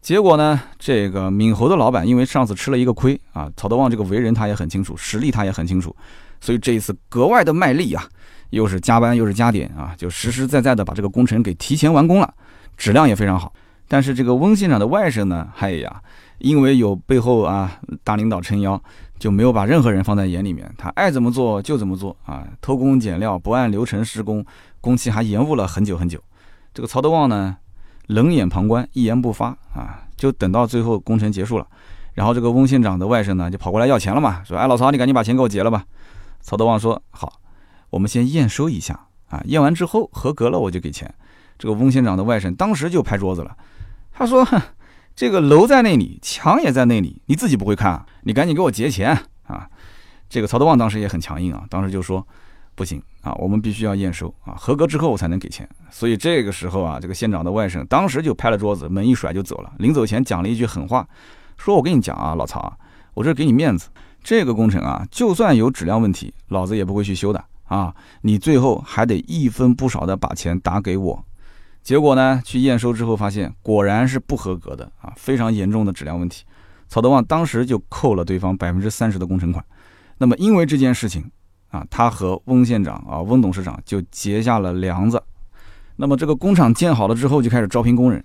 Speaker 1: 结果呢，这个闽侯的老板因为上次吃了一个亏啊，曹德旺这个为人他也很清楚，实力他也很清楚，所以这一次格外的卖力啊。又是加班又是加点啊，就实实在在的把这个工程给提前完工了，质量也非常好。但是这个翁县长的外甥呢，哎呀，因为有背后啊大领导撑腰，就没有把任何人放在眼里面，他爱怎么做就怎么做啊，偷工减料，不按流程施工，工期还延误了很久很久。这个曹德旺呢，冷眼旁观，一言不发啊，就等到最后工程结束了，然后这个翁县长的外甥呢，就跑过来要钱了嘛，说：“哎，老曹，你赶紧把钱给我结了吧。”曹德旺说：“好。”我们先验收一下啊，验完之后合格了我就给钱。这个翁县长的外甥当时就拍桌子了，他说：“哼，这个楼在那里，墙也在那里，你自己不会看啊？你赶紧给我结钱啊！”这个曹德旺当时也很强硬啊，当时就说：“不行啊，我们必须要验收啊，合格之后我才能给钱。”所以这个时候啊，这个县长的外甥当时就拍了桌子，门一甩就走了。临走前讲了一句狠话，说：“我跟你讲啊，老曹啊，我这给你面子，这个工程啊，就算有质量问题，老子也不会去修的。”啊，你最后还得一分不少的把钱打给我，结果呢，去验收之后发现果然是不合格的啊，非常严重的质量问题。曹德旺当时就扣了对方百分之三十的工程款。那么因为这件事情啊，他和翁县长啊、翁董事长就结下了梁子。那么这个工厂建好了之后，就开始招聘工人。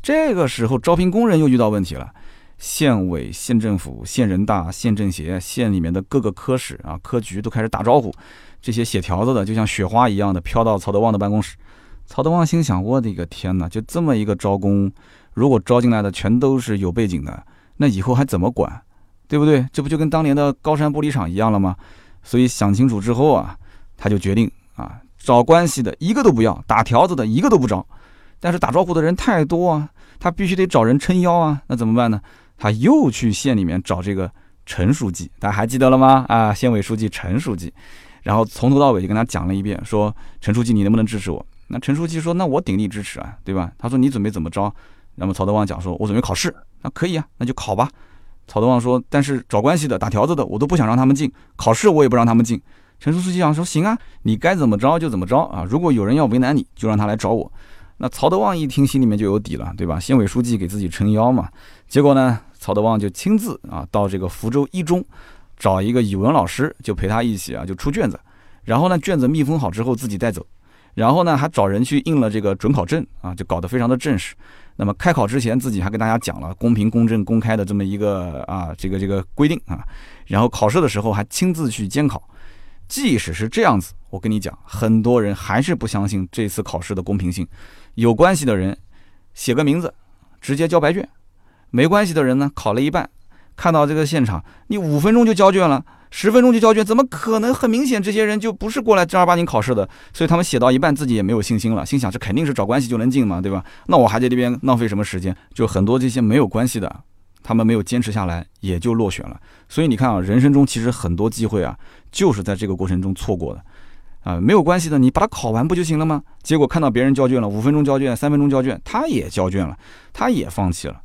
Speaker 1: 这个时候招聘工人又遇到问题了。县委、县政府、县人大、县政协、县里面的各个科室啊、科局都开始打招呼，这些写条子的就像雪花一样的飘到曹德旺的办公室。曹德旺心想：我的个天哪！就这么一个招工，如果招进来的全都是有背景的，那以后还怎么管？对不对？这不就跟当年的高山玻璃厂一样了吗？所以想清楚之后啊，他就决定啊，找关系的一个都不要，打条子的一个都不招。但是打招呼的人太多啊，他必须得找人撑腰啊，那怎么办呢？他又去县里面找这个陈书记，大家还记得了吗？啊，县委书记陈书记，然后从头到尾就跟他讲了一遍，说陈书记你能不能支持我？那陈书记说那我鼎力支持啊，对吧？他说你准备怎么着？那么曹德旺讲说，我准备考试，那可以啊，那就考吧。曹德旺说，但是找关系的、打条子的，我都不想让他们进，考试我也不让他们进。陈书记想说行啊，你该怎么着就怎么着啊，如果有人要为难你，就让他来找我。那曹德旺一听，心里面就有底了，对吧？县委书记给自己撑腰嘛。结果呢，曹德旺就亲自啊到这个福州一中找一个语文老师，就陪他一起啊就出卷子。然后呢，卷子密封好之后自己带走。然后呢，还找人去印了这个准考证啊，就搞得非常的正式。那么开考之前，自己还跟大家讲了公平、公正、公开的这么一个啊这个这个规定啊。然后考试的时候还亲自去监考。即使是这样子，我跟你讲，很多人还是不相信这次考试的公平性。有关系的人写个名字，直接交白卷；没关系的人呢，考了一半，看到这个现场，你五分钟就交卷了，十分钟就交卷，怎么可能？很明显，这些人就不是过来正儿八经考试的，所以他们写到一半，自己也没有信心了，心想这肯定是找关系就能进嘛，对吧？那我还在这边浪费什么时间？就很多这些没有关系的，他们没有坚持下来，也就落选了。所以你看啊，人生中其实很多机会啊，就是在这个过程中错过的。啊，没有关系的，你把它考完不就行了吗？结果看到别人交卷了，五分钟交卷，三分钟交卷，他也交卷了，他也放弃了。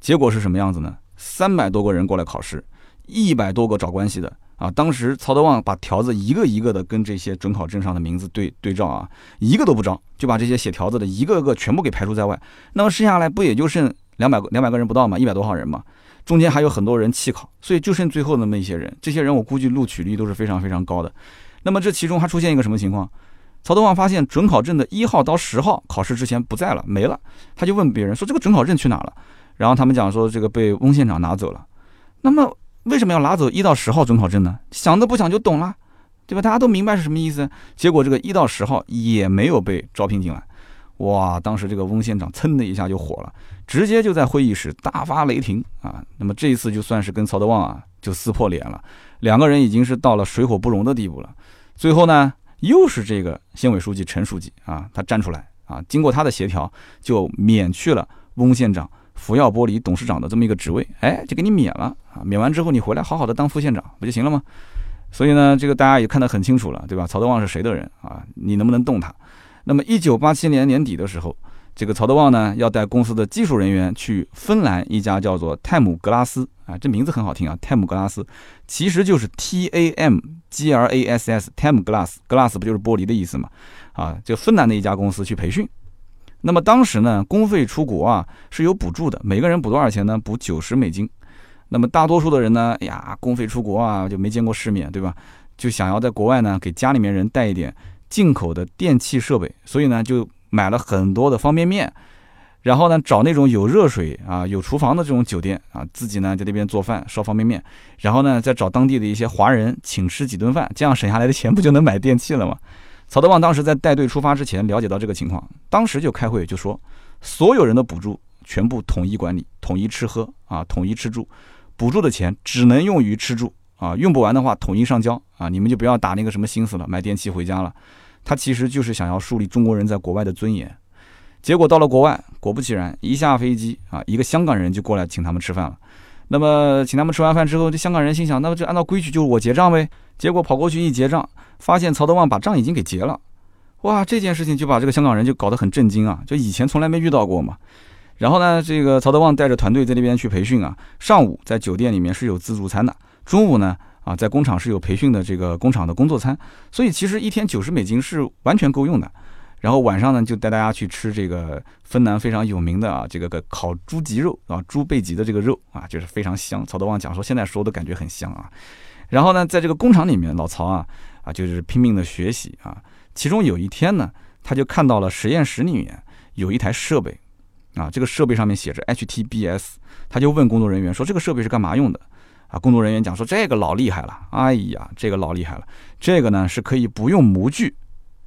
Speaker 1: 结果是什么样子呢？三百多个人过来考试，一百多个找关系的啊。当时曹德旺把条子一个一个的跟这些准考证上的名字对对照啊，一个都不招，就把这些写条子的一个个全部给排除在外。那么剩下来不也就剩两百两百个人不到嘛，一百多号人嘛。中间还有很多人弃考，所以就剩最后那么一些人。这些人我估计录取率都是非常非常高的。那么这其中还出现一个什么情况？曹德旺发现准考证的一号到十号考试之前不在了，没了。他就问别人说：“这个准考证去哪了？”然后他们讲说：“这个被翁县长拿走了。”那么为什么要拿走一到十号准考证呢？想都不想就懂了，对吧？大家都明白是什么意思。结果这个一到十号也没有被招聘进来。哇！当时这个翁县长噌的一下就火了，直接就在会议室大发雷霆啊！那么这一次就算是跟曹德旺啊就撕破脸了，两个人已经是到了水火不容的地步了。最后呢，又是这个县委书记陈书记啊，他站出来啊，经过他的协调，就免去了翁县长福耀玻璃董事长的这么一个职位，哎，就给你免了啊。免完之后，你回来好好的当副县长不就行了吗？所以呢，这个大家也看得很清楚了，对吧？曹德旺是谁的人啊？你能不能动他？那么，一九八七年年底的时候。这个曹德旺呢，要带公司的技术人员去芬兰一家叫做泰姆格拉斯啊，这名字很好听啊，泰姆格拉斯，其实就是 T A M G L A S S，泰姆 glass，glass 不就是玻璃的意思嘛？啊，就芬兰的一家公司去培训。那么当时呢，公费出国啊是有补助的，每个人补多少钱呢？补九十美金。那么大多数的人呢，哎呀，公费出国啊就没见过世面，对吧？就想要在国外呢给家里面人带一点进口的电器设备，所以呢就。买了很多的方便面，然后呢，找那种有热水啊、有厨房的这种酒店啊，自己呢在那边做饭烧方便面，然后呢再找当地的一些华人请吃几顿饭，这样省下来的钱不就能买电器了吗？曹德旺当时在带队出发之前了解到这个情况，当时就开会就说，所有人的补助全部统一管理，统一吃喝啊，统一吃住，补助的钱只能用于吃住啊，用不完的话统一上交啊，你们就不要打那个什么心思了，买电器回家了。他其实就是想要树立中国人在国外的尊严，结果到了国外，果不其然，一下飞机啊，一个香港人就过来请他们吃饭了。那么请他们吃完饭之后，这香港人心想，那么就按照规矩就是我结账呗。结果跑过去一结账，发现曹德旺把账已经给结了。哇，这件事情就把这个香港人就搞得很震惊啊，就以前从来没遇到过嘛。然后呢，这个曹德旺带着团队在那边去培训啊，上午在酒店里面是有自助餐的，中午呢。啊，在工厂是有培训的这个工厂的工作餐，所以其实一天九十美金是完全够用的。然后晚上呢，就带大家去吃这个芬兰非常有名的啊，这个个烤猪脊肉啊，猪背脊的这个肉啊，就是非常香。曹德旺讲说，现在说都感觉很香啊。然后呢，在这个工厂里面，老曹啊啊，就是拼命的学习啊。其中有一天呢，他就看到了实验室里面有一台设备啊，这个设备上面写着 HTBS，他就问工作人员说，这个设备是干嘛用的？啊，工作人员讲说这个老厉害了，哎呀，这个老厉害了，这个呢是可以不用模具，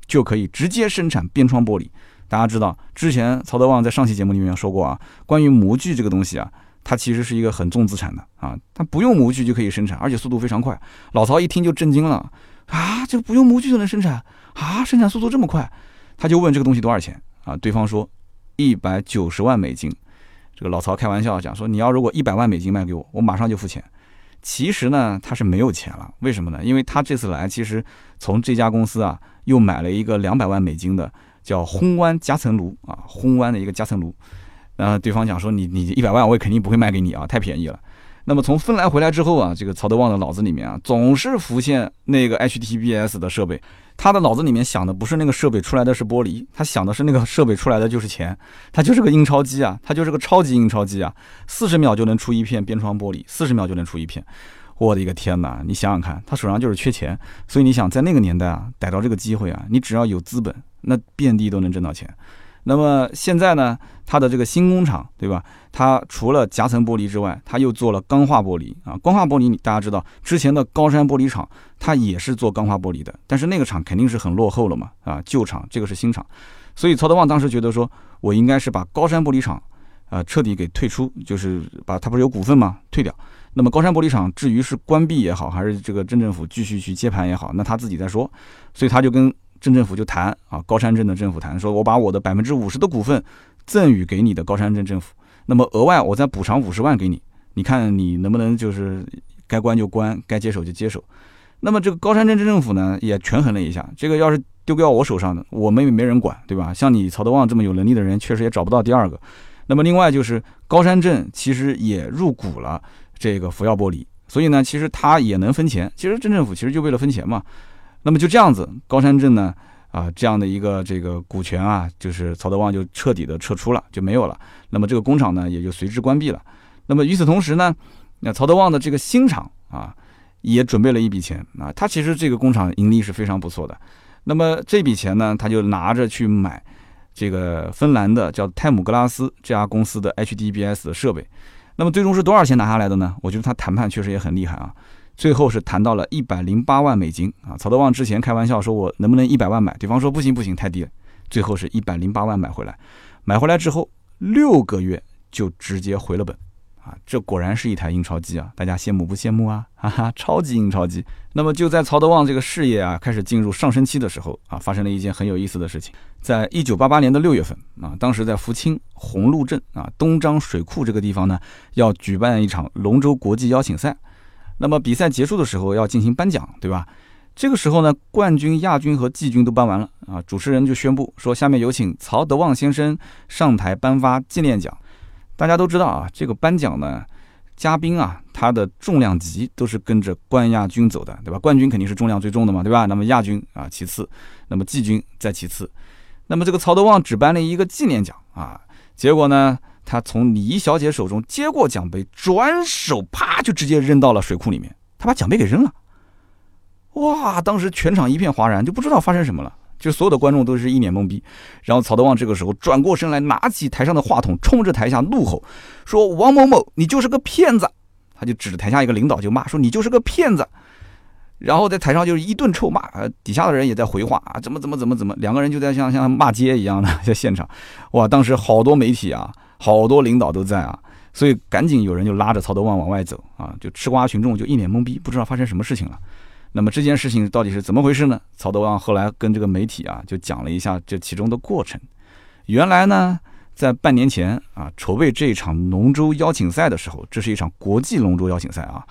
Speaker 1: 就可以直接生产边窗玻璃。大家知道，之前曹德旺在上期节目里面说过啊，关于模具这个东西啊，它其实是一个很重资产的啊，它不用模具就可以生产，而且速度非常快。老曹一听就震惊了，啊，这不用模具就能生产啊，生产速度这么快？他就问这个东西多少钱啊？对方说一百九十万美金。这个老曹开玩笑讲说，你要如果一百万美金卖给我，我马上就付钱。其实呢，他是没有钱了，为什么呢？因为他这次来，其实从这家公司啊，又买了一个两百万美金的叫烘湾夹层炉啊，烘湾的一个夹层炉。然后，对方讲说，你你一百万，我也肯定不会卖给你啊，太便宜了。那么从芬兰回来之后啊，这个曹德旺的脑子里面啊，总是浮现那个 HTBS 的设备。他的脑子里面想的不是那个设备出来的是玻璃，他想的是那个设备出来的就是钱。他就是个印钞机啊，他就是个超级印钞机啊，四十秒就能出一片边窗玻璃，四十秒就能出一片。我的一个天哪！你想想看，他手上就是缺钱，所以你想在那个年代啊，逮到这个机会啊，你只要有资本，那遍地都能挣到钱。那么现在呢，它的这个新工厂，对吧？它除了夹层玻璃之外，它又做了钢化玻璃啊。钢化玻璃，大家知道，之前的高山玻璃厂它也是做钢化玻璃的，但是那个厂肯定是很落后了嘛，啊，旧厂，这个是新厂。所以曹德旺当时觉得说，我应该是把高山玻璃厂，呃，彻底给退出，就是把它不是有股份吗？退掉。那么高山玻璃厂至于是关闭也好，还是这个镇政府继续去接盘也好，那他自己再说。所以他就跟。镇政府就谈啊，高山镇的政府谈，说我把我的百分之五十的股份赠与给你的高山镇政府，那么额外我再补偿五十万给你，你看你能不能就是该关就关，该接手就接手。那么这个高山镇镇政府呢，也权衡了一下，这个要是丢掉我手上的，我们也没人管，对吧？像你曹德旺这么有能力的人，确实也找不到第二个。那么另外就是高山镇其实也入股了这个福耀玻璃，所以呢，其实他也能分钱。其实镇政府其实就为了分钱嘛。那么就这样子，高山镇呢，啊，这样的一个这个股权啊，就是曹德旺就彻底的撤出了，就没有了。那么这个工厂呢，也就随之关闭了。那么与此同时呢，那曹德旺的这个新厂啊，也准备了一笔钱啊，他其实这个工厂盈利是非常不错的。那么这笔钱呢，他就拿着去买这个芬兰的叫泰姆格拉斯这家公司的 HDBS 的设备。那么最终是多少钱拿下来的呢？我觉得他谈判确实也很厉害啊。最后是谈到了一百零八万美金啊！曹德旺之前开玩笑说，我能不能一百万买？对方说不行不行，太低了。最后是一百零八万买回来，买回来之后六个月就直接回了本啊！这果然是一台印钞机啊！大家羡慕不羡慕啊？哈哈，超级印钞机。那么就在曹德旺这个事业啊开始进入上升期的时候啊，发生了一件很有意思的事情。在一九八八年的六月份啊，当时在福清红鹿镇啊东张水库这个地方呢，要举办一场龙舟国际邀请赛。那么比赛结束的时候要进行颁奖，对吧？这个时候呢，冠军、亚军和季军都颁完了啊，主持人就宣布说：“下面有请曹德旺先生上台颁发纪念奖。”大家都知道啊，这个颁奖呢，嘉宾啊，他的重量级都是跟着冠亚军走的，对吧？冠军肯定是重量最重的嘛，对吧？那么亚军啊，其次，那么季军再其次。那么这个曹德旺只颁了一个纪念奖啊，结果呢？他从礼仪小姐手中接过奖杯，转手啪就直接扔到了水库里面。他把奖杯给扔了，哇！当时全场一片哗然，就不知道发生什么了，就所有的观众都是一脸懵逼。然后曹德旺这个时候转过身来，拿起台上的话筒，冲着台下怒吼说：“王某某，你就是个骗子！”他就指着台下一个领导就骂说：“你就是个骗子！”然后在台上就是一顿臭骂，呃，底下的人也在回话啊，怎么怎么怎么怎么，两个人就在像像骂街一样的在现场。哇！当时好多媒体啊。好多领导都在啊，所以赶紧有人就拉着曹德旺往外走啊，就吃瓜群众就一脸懵逼，不知道发生什么事情了。那么这件事情到底是怎么回事呢？曹德旺后来跟这个媒体啊就讲了一下这其中的过程。原来呢，在半年前啊，筹备这一场龙舟邀请赛的时候，这是一场国际龙舟邀请赛啊。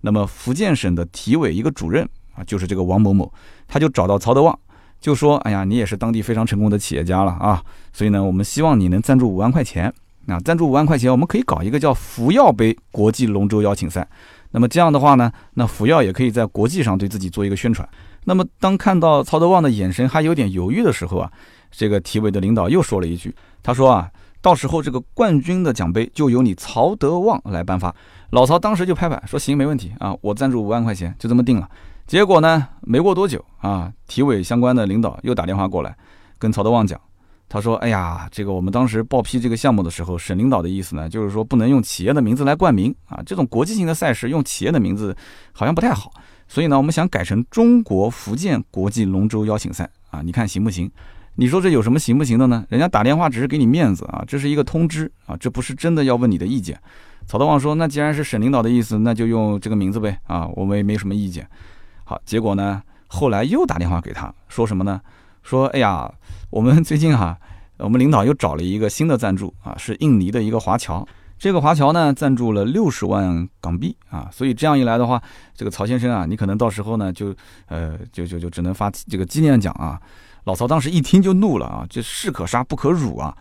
Speaker 1: 那么福建省的体委一个主任啊，就是这个王某某，他就找到曹德旺。就说：“哎呀，你也是当地非常成功的企业家了啊，所以呢，我们希望你能赞助五万块钱。”啊，赞助五万块钱，我们可以搞一个叫“福耀杯”国际龙舟邀请赛。那么这样的话呢，那福耀也可以在国际上对自己做一个宣传。那么当看到曹德旺的眼神还有点犹豫的时候啊，这个体委的领导又说了一句：“他说啊，到时候这个冠军的奖杯就由你曹德旺来颁发。”老曹当时就拍板说：“行，没问题啊，我赞助五万块钱，就这么定了。”结果呢，没过多久啊，体委相关的领导又打电话过来，跟曹德旺讲。他说：“哎呀，这个我们当时报批这个项目的时候，省领导的意思呢，就是说不能用企业的名字来冠名啊。这种国际性的赛事用企业的名字好像不太好，所以呢，我们想改成中国福建国际龙舟邀请赛啊。你看行不行？你说这有什么行不行的呢？人家打电话只是给你面子啊，这是一个通知啊，这不是真的要问你的意见。”曹德旺说：“那既然是省领导的意思，那就用这个名字呗啊，我们也没什么意见。”好，结果呢，后来又打电话给他说什么呢？说：“哎呀。”我们最近哈，我们领导又找了一个新的赞助啊，是印尼的一个华侨。这个华侨呢，赞助了六十万港币啊，所以这样一来的话，这个曹先生啊，你可能到时候呢，就呃，就就就只能发这个纪念奖啊。老曹当时一听就怒了啊，这士可杀不可辱啊。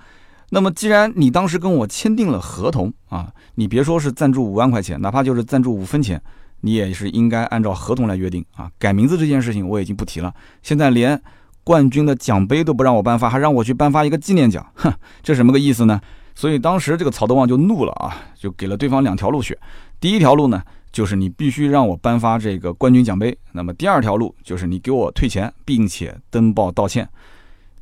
Speaker 1: 那么既然你当时跟我签订了合同啊，你别说是赞助五万块钱，哪怕就是赞助五分钱，你也是应该按照合同来约定啊。改名字这件事情我已经不提了，现在连冠军的奖杯都不让我颁发，还让我去颁发一个纪念奖，哼，这什么个意思呢？所以当时这个曹德旺就怒了啊，就给了对方两条路选。第一条路呢，就是你必须让我颁发这个冠军奖杯；那么第二条路就是你给我退钱，并且登报道歉。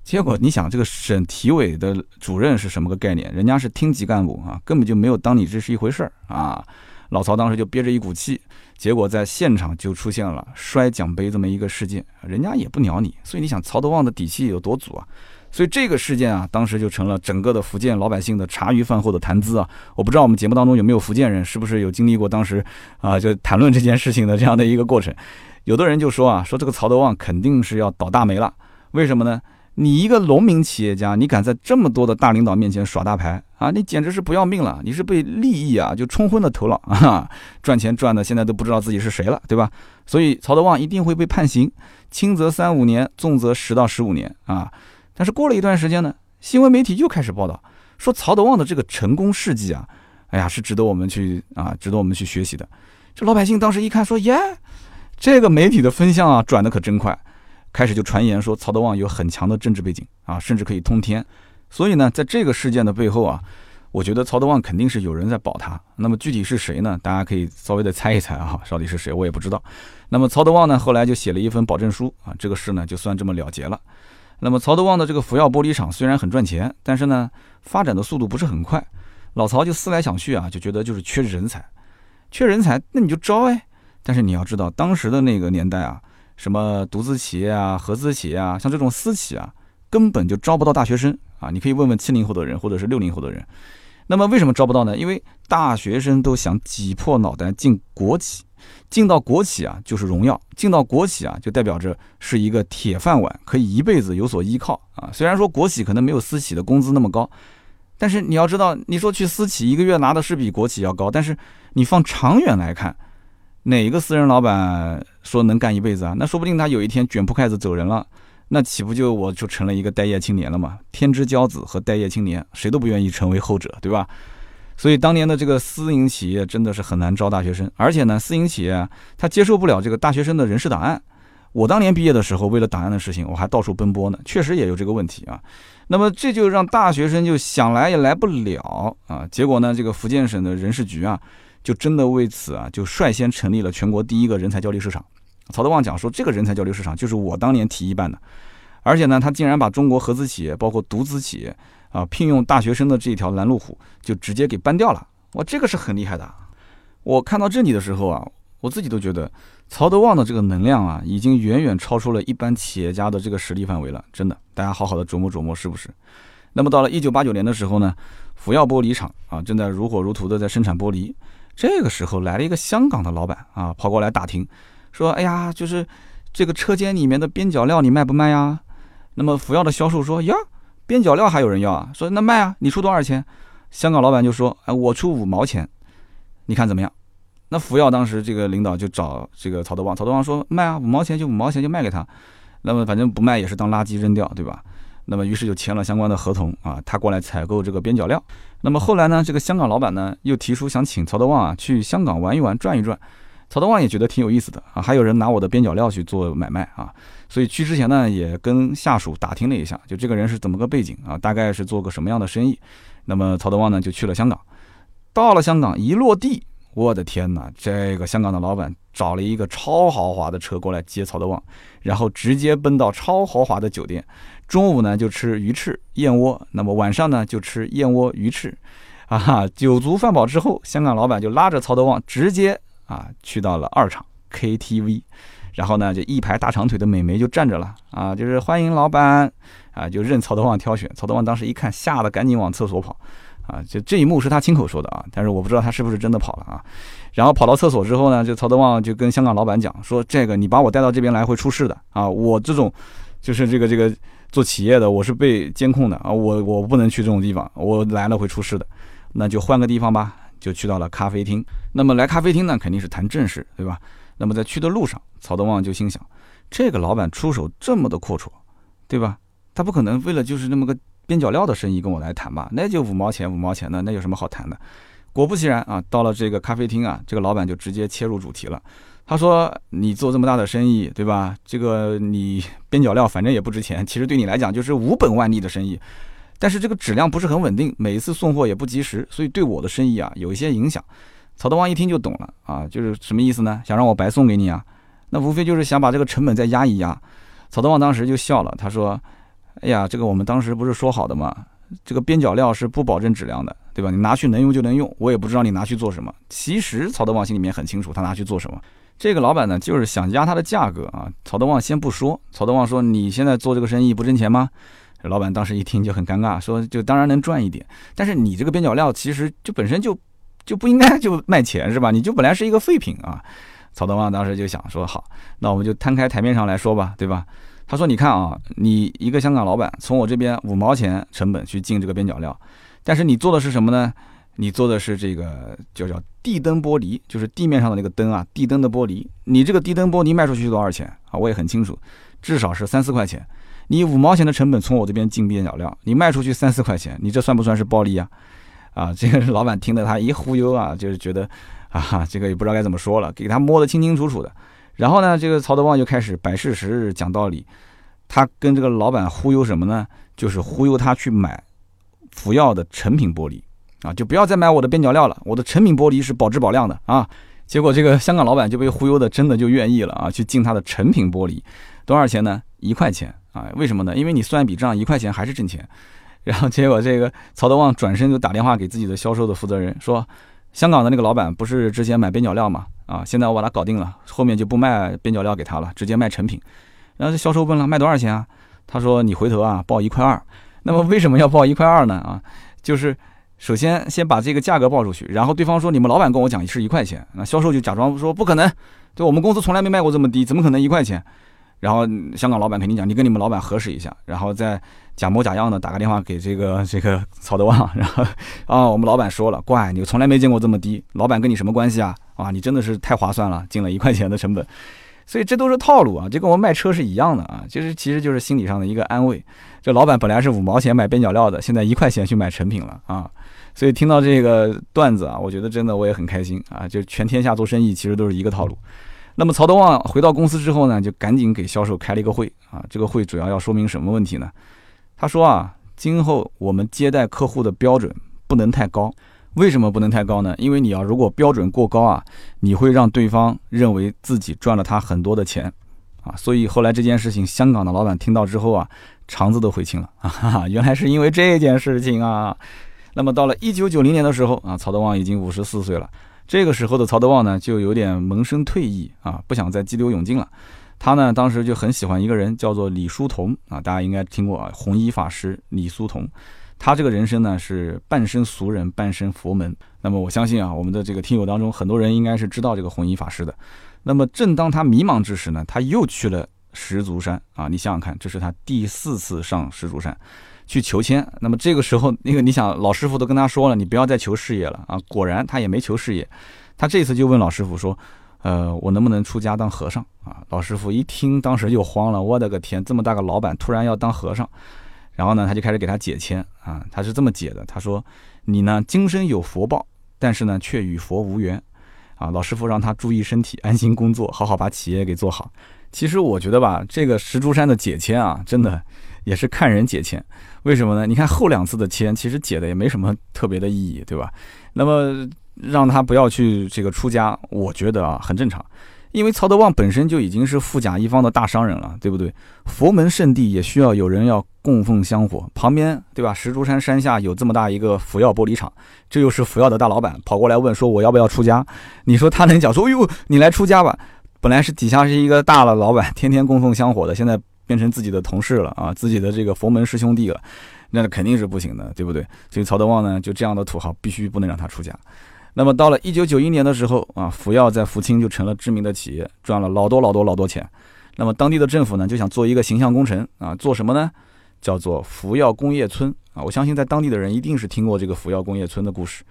Speaker 1: 结果你想，这个省体委的主任是什么个概念？人家是厅级干部啊，根本就没有当你这是一回事儿啊。老曹当时就憋着一股气，结果在现场就出现了摔奖杯这么一个事件，人家也不鸟你。所以你想，曹德旺的底气有多足啊？所以这个事件啊，当时就成了整个的福建老百姓的茶余饭后的谈资啊。我不知道我们节目当中有没有福建人，是不是有经历过当时啊就谈论这件事情的这样的一个过程？有的人就说啊，说这个曹德旺肯定是要倒大霉了。为什么呢？你一个农民企业家，你敢在这么多的大领导面前耍大牌啊？你简直是不要命了！你是被利益啊就冲昏了头脑 啊，赚钱赚的现在都不知道自己是谁了，对吧？所以曹德旺一定会被判刑，轻则三五年，重则十到十五年啊。但是过了一段时间呢，新闻媒体又开始报道说曹德旺的这个成功事迹啊，哎呀，是值得我们去啊，值得我们去学习的。这老百姓当时一看说，耶，这个媒体的风向啊转的可真快，开始就传言说曹德旺有很强的政治背景啊，甚至可以通天。所以呢，在这个事件的背后啊，我觉得曹德旺肯定是有人在保他。那么具体是谁呢？大家可以稍微的猜一猜啊，到底是谁我也不知道。那么曹德旺呢，后来就写了一份保证书啊，这个事呢就算这么了结了。那么曹德旺的这个福耀玻璃厂虽然很赚钱，但是呢，发展的速度不是很快。老曹就思来想去啊，就觉得就是缺人才，缺人才，那你就招哎。但是你要知道，当时的那个年代啊，什么独资企业啊、合资企业啊，像这种私企啊，根本就招不到大学生啊。你可以问问七零后的人，或者是六零后的人。那么为什么招不到呢？因为大学生都想挤破脑袋进国企。进到国企啊，就是荣耀；进到国企啊，就代表着是一个铁饭碗，可以一辈子有所依靠啊。虽然说国企可能没有私企的工资那么高，但是你要知道，你说去私企一个月拿的是比国企要高，但是你放长远来看，哪一个私人老板说能干一辈子啊？那说不定他有一天卷铺盖子走人了，那岂不就我就成了一个待业青年了吗？天之骄子和待业青年，谁都不愿意成为后者，对吧？所以当年的这个私营企业真的是很难招大学生，而且呢，私营企业他接受不了这个大学生的人事档案。我当年毕业的时候，为了档案的事情，我还到处奔波呢，确实也有这个问题啊。那么这就让大学生就想来也来不了啊。结果呢，这个福建省的人事局啊，就真的为此啊，就率先成立了全国第一个人才交流市场。曹德旺讲说，这个人才交流市场就是我当年提议办的，而且呢，他竟然把中国合资企业，包括独资企业。啊，聘用大学生的这条拦路虎就直接给搬掉了，哇，这个是很厉害的。我看到这里的时候啊，我自己都觉得曹德旺的这个能量啊，已经远远超出了一般企业家的这个实力范围了。真的，大家好好的琢磨琢磨，是不是？那么到了一九八九年的时候呢，福耀玻璃厂啊，正在如火如荼的在生产玻璃。这个时候来了一个香港的老板啊，跑过来打听，说：“哎呀，就是这个车间里面的边角料你卖不卖呀？”那么福耀的销售说：“呀。”边角料还有人要啊？说那卖啊，你出多少钱？香港老板就说：“哎，我出五毛钱，你看怎么样？”那福耀当时这个领导就找这个曹德旺，曹德旺说：“卖啊，五毛钱就五毛钱就卖给他。那么反正不卖也是当垃圾扔掉，对吧？那么于是就签了相关的合同啊，他过来采购这个边角料。那么后来呢，这个香港老板呢又提出想请曹德旺啊去香港玩一玩、转一转。曹德旺也觉得挺有意思的啊，还有人拿我的边角料去做买卖啊。所以去之前呢，也跟下属打听了一下，就这个人是怎么个背景啊？大概是做个什么样的生意？那么曹德旺呢就去了香港，到了香港一落地，我的天哪！这个香港的老板找了一个超豪华的车过来接曹德旺，然后直接奔到超豪华的酒店，中午呢就吃鱼翅燕窝，那么晚上呢就吃燕窝鱼翅，啊哈，酒足饭饱之后，香港老板就拉着曹德旺直接啊去到了二厂 KTV。然后呢，就一排大长腿的美眉就站着了啊，就是欢迎老板啊，就任曹德旺挑选。曹德旺当时一看，吓得赶紧往厕所跑啊。就这一幕是他亲口说的啊，但是我不知道他是不是真的跑了啊。然后跑到厕所之后呢，就曹德旺就跟香港老板讲说：“这个你把我带到这边来会出事的啊，我这种就是这个这个做企业的，我是被监控的啊，我我不能去这种地方，我来了会出事的，那就换个地方吧，就去到了咖啡厅。那么来咖啡厅呢，肯定是谈正事，对吧？那么在去的路上，曹德旺就心想，这个老板出手这么的阔绰，对吧？他不可能为了就是那么个边角料的生意跟我来谈吧？那就五毛钱五毛钱的，那有什么好谈的？果不其然啊，到了这个咖啡厅啊，这个老板就直接切入主题了。他说：“你做这么大的生意，对吧？这个你边角料反正也不值钱，其实对你来讲就是无本万利的生意。但是这个质量不是很稳定，每一次送货也不及时，所以对我的生意啊有一些影响。”曹德旺一听就懂了啊，就是什么意思呢？想让我白送给你啊？那无非就是想把这个成本再压一压。曹德旺当时就笑了，他说：“哎呀，这个我们当时不是说好的吗？这个边角料是不保证质量的，对吧？你拿去能用就能用，我也不知道你拿去做什么。其实曹德旺心里面很清楚，他拿去做什么。”这个老板呢，就是想压他的价格啊。曹德旺先不说，曹德旺说：“你现在做这个生意不挣钱吗？”老板当时一听就很尴尬，说：“就当然能赚一点，但是你这个边角料其实就本身就就不应该就卖钱是吧？你就本来是一个废品啊。”曹德旺当时就想说：“好，那我们就摊开台面上来说吧，对吧？”他说：“你看啊，你一个香港老板从我这边五毛钱成本去进这个边角料，但是你做的是什么呢？”你做的是这个叫叫地灯玻璃，就是地面上的那个灯啊，地灯的玻璃。你这个地灯玻璃卖出去多少钱啊？我也很清楚，至少是三四块钱。你五毛钱的成本从我这边进边角料，你卖出去三四块钱，你这算不算是暴利啊？啊，这个老板听得他一忽悠啊，就是觉得啊，这个也不知道该怎么说了，给他摸得清清楚楚的。然后呢，这个曹德旺就开始摆事实、讲道理。他跟这个老板忽悠什么呢？就是忽悠他去买福耀的成品玻璃。啊，就不要再买我的边角料了，我的成品玻璃是保质保量的啊。结果这个香港老板就被忽悠的，真的就愿意了啊，去进他的成品玻璃，多少钱呢？一块钱啊？为什么呢？因为你算一笔账，一块钱还是挣钱。然后结果这个曹德旺转身就打电话给自己的销售的负责人说，香港的那个老板不是之前买边角料嘛？啊，现在我把他搞定了，后面就不卖边角料给他了，直接卖成品。然后这销售问了，卖多少钱啊？他说你回头啊报一块二。那么为什么要报一块二呢？啊，就是。首先，先把这个价格报出去，然后对方说你们老板跟我讲是一块钱，那销售就假装说不可能，对我们公司从来没卖过这么低，怎么可能一块钱？然后香港老板肯定讲你跟你们老板核实一下，然后再假模假样的打个电话给这个这个曹德旺，然后啊我们老板说了，怪你从来没见过这么低，老板跟你什么关系啊？啊你真的是太划算了，进了一块钱的成本，所以这都是套路啊，就跟我卖车是一样的啊，其实其实就是心理上的一个安慰。这老板本来是五毛钱买边角料的，现在一块钱去买成品了啊。所以听到这个段子啊，我觉得真的我也很开心啊！就全天下做生意其实都是一个套路。那么曹德旺回到公司之后呢，就赶紧给销售开了一个会啊。这个会主要要说明什么问题呢？他说啊，今后我们接待客户的标准不能太高。为什么不能太高呢？因为你要如果标准过高啊，你会让对方认为自己赚了他很多的钱啊。所以后来这件事情，香港的老板听到之后啊，肠子都悔青了啊哈哈！原来是因为这件事情啊。那么到了一九九零年的时候啊，曹德旺已经五十四岁了。这个时候的曹德旺呢，就有点萌生退意啊，不想再激流勇进了。他呢，当时就很喜欢一个人，叫做李叔同啊，大家应该听过啊，红衣法师李叔同。他这个人生呢，是半生俗人，半生佛门。那么我相信啊，我们的这个听友当中，很多人应该是知道这个红衣法师的。那么正当他迷茫之时呢，他又去了石竹山啊，你想想看，这是他第四次上石竹山。去求签，那么这个时候，那个你想，老师傅都跟他说了，你不要再求事业了啊。果然，他也没求事业，他这次就问老师傅说：“呃，我能不能出家当和尚啊？”老师傅一听，当时就慌了，我的个天，这么大个老板突然要当和尚，然后呢，他就开始给他解签啊。他是这么解的，他说：“你呢，今生有佛报，但是呢，却与佛无缘啊。”老师傅让他注意身体，安心工作，好好把企业给做好。其实我觉得吧，这个石竹山的解签啊，真的也是看人解签。为什么呢？你看后两次的签，其实解的也没什么特别的意义，对吧？那么让他不要去这个出家，我觉得啊很正常，因为曹德旺本身就已经是富甲一方的大商人了，对不对？佛门圣地也需要有人要供奉香火，旁边对吧？石竹山山下有这么大一个福耀玻璃厂，这又是福耀的大老板跑过来问说我要不要出家？你说他能讲说，哎呦，你来出家吧？本来是底下是一个大的老板，天天供奉香火的，现在。变成自己的同事了啊，自己的这个佛门师兄弟了，那肯定是不行的，对不对？所以曹德旺呢，就这样的土豪，必须不能让他出家。那么到了一九九一年的时候啊，福耀在福清就成了知名的企业，赚了老多老多老多钱。那么当地的政府呢，就想做一个形象工程啊，做什么呢？叫做福耀工业村啊。我相信在当地的人一定是听过这个福耀工业村的故事。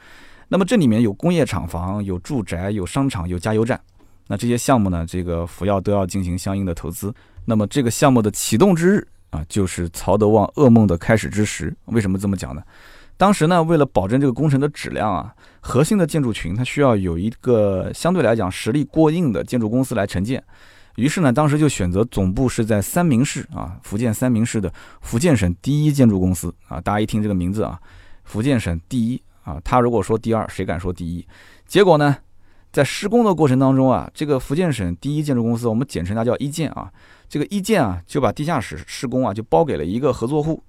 Speaker 1: 那么这里面有工业厂房、有住宅、有商场、有加油站。那这些项目呢，这个福耀都要进行相应的投资。那么这个项目的启动之日啊，就是曹德旺噩梦的开始之时。为什么这么讲呢？当时呢，为了保证这个工程的质量啊，核心的建筑群它需要有一个相对来讲实力过硬的建筑公司来承建。于是呢，当时就选择总部是在三明市啊，福建三明市的福建省第一建筑公司啊。大家一听这个名字啊，福建省第一啊，他如果说第二，谁敢说第一？结果呢，在施工的过程当中啊，这个福建省第一建筑公司，我们简称它叫一建啊，这个一建啊，就把地下室施工啊，就包给了一个合作户。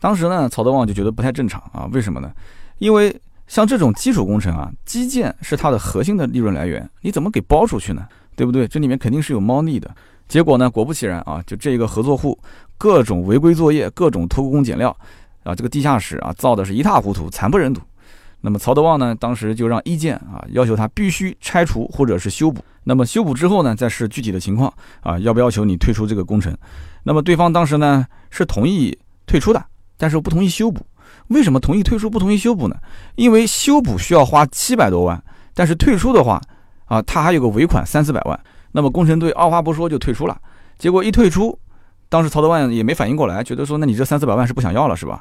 Speaker 1: 当时呢，曹德旺就觉得不太正常啊，为什么呢？因为像这种基础工程啊，基建是它的核心的利润来源，你怎么给包出去呢？对不对？这里面肯定是有猫腻的。结果呢，果不其然啊，就这个合作户各种违规作业，各种偷工减料啊，这个地下室啊造的是一塌糊涂，惨不忍睹。那么曹德旺呢，当时就让一建啊要求他必须拆除或者是修补。那么修补之后呢，再是具体的情况啊，要不要求你退出这个工程？那么对方当时呢是同意退出的。但是不同意修补，为什么同意退出不同意修补呢？因为修补需要花七百多万，但是退出的话，啊，他还有个尾款三四百万。那么工程队二话不说就退出了。结果一退出，当时曹德旺也没反应过来，觉得说那你这三四百万是不想要了是吧？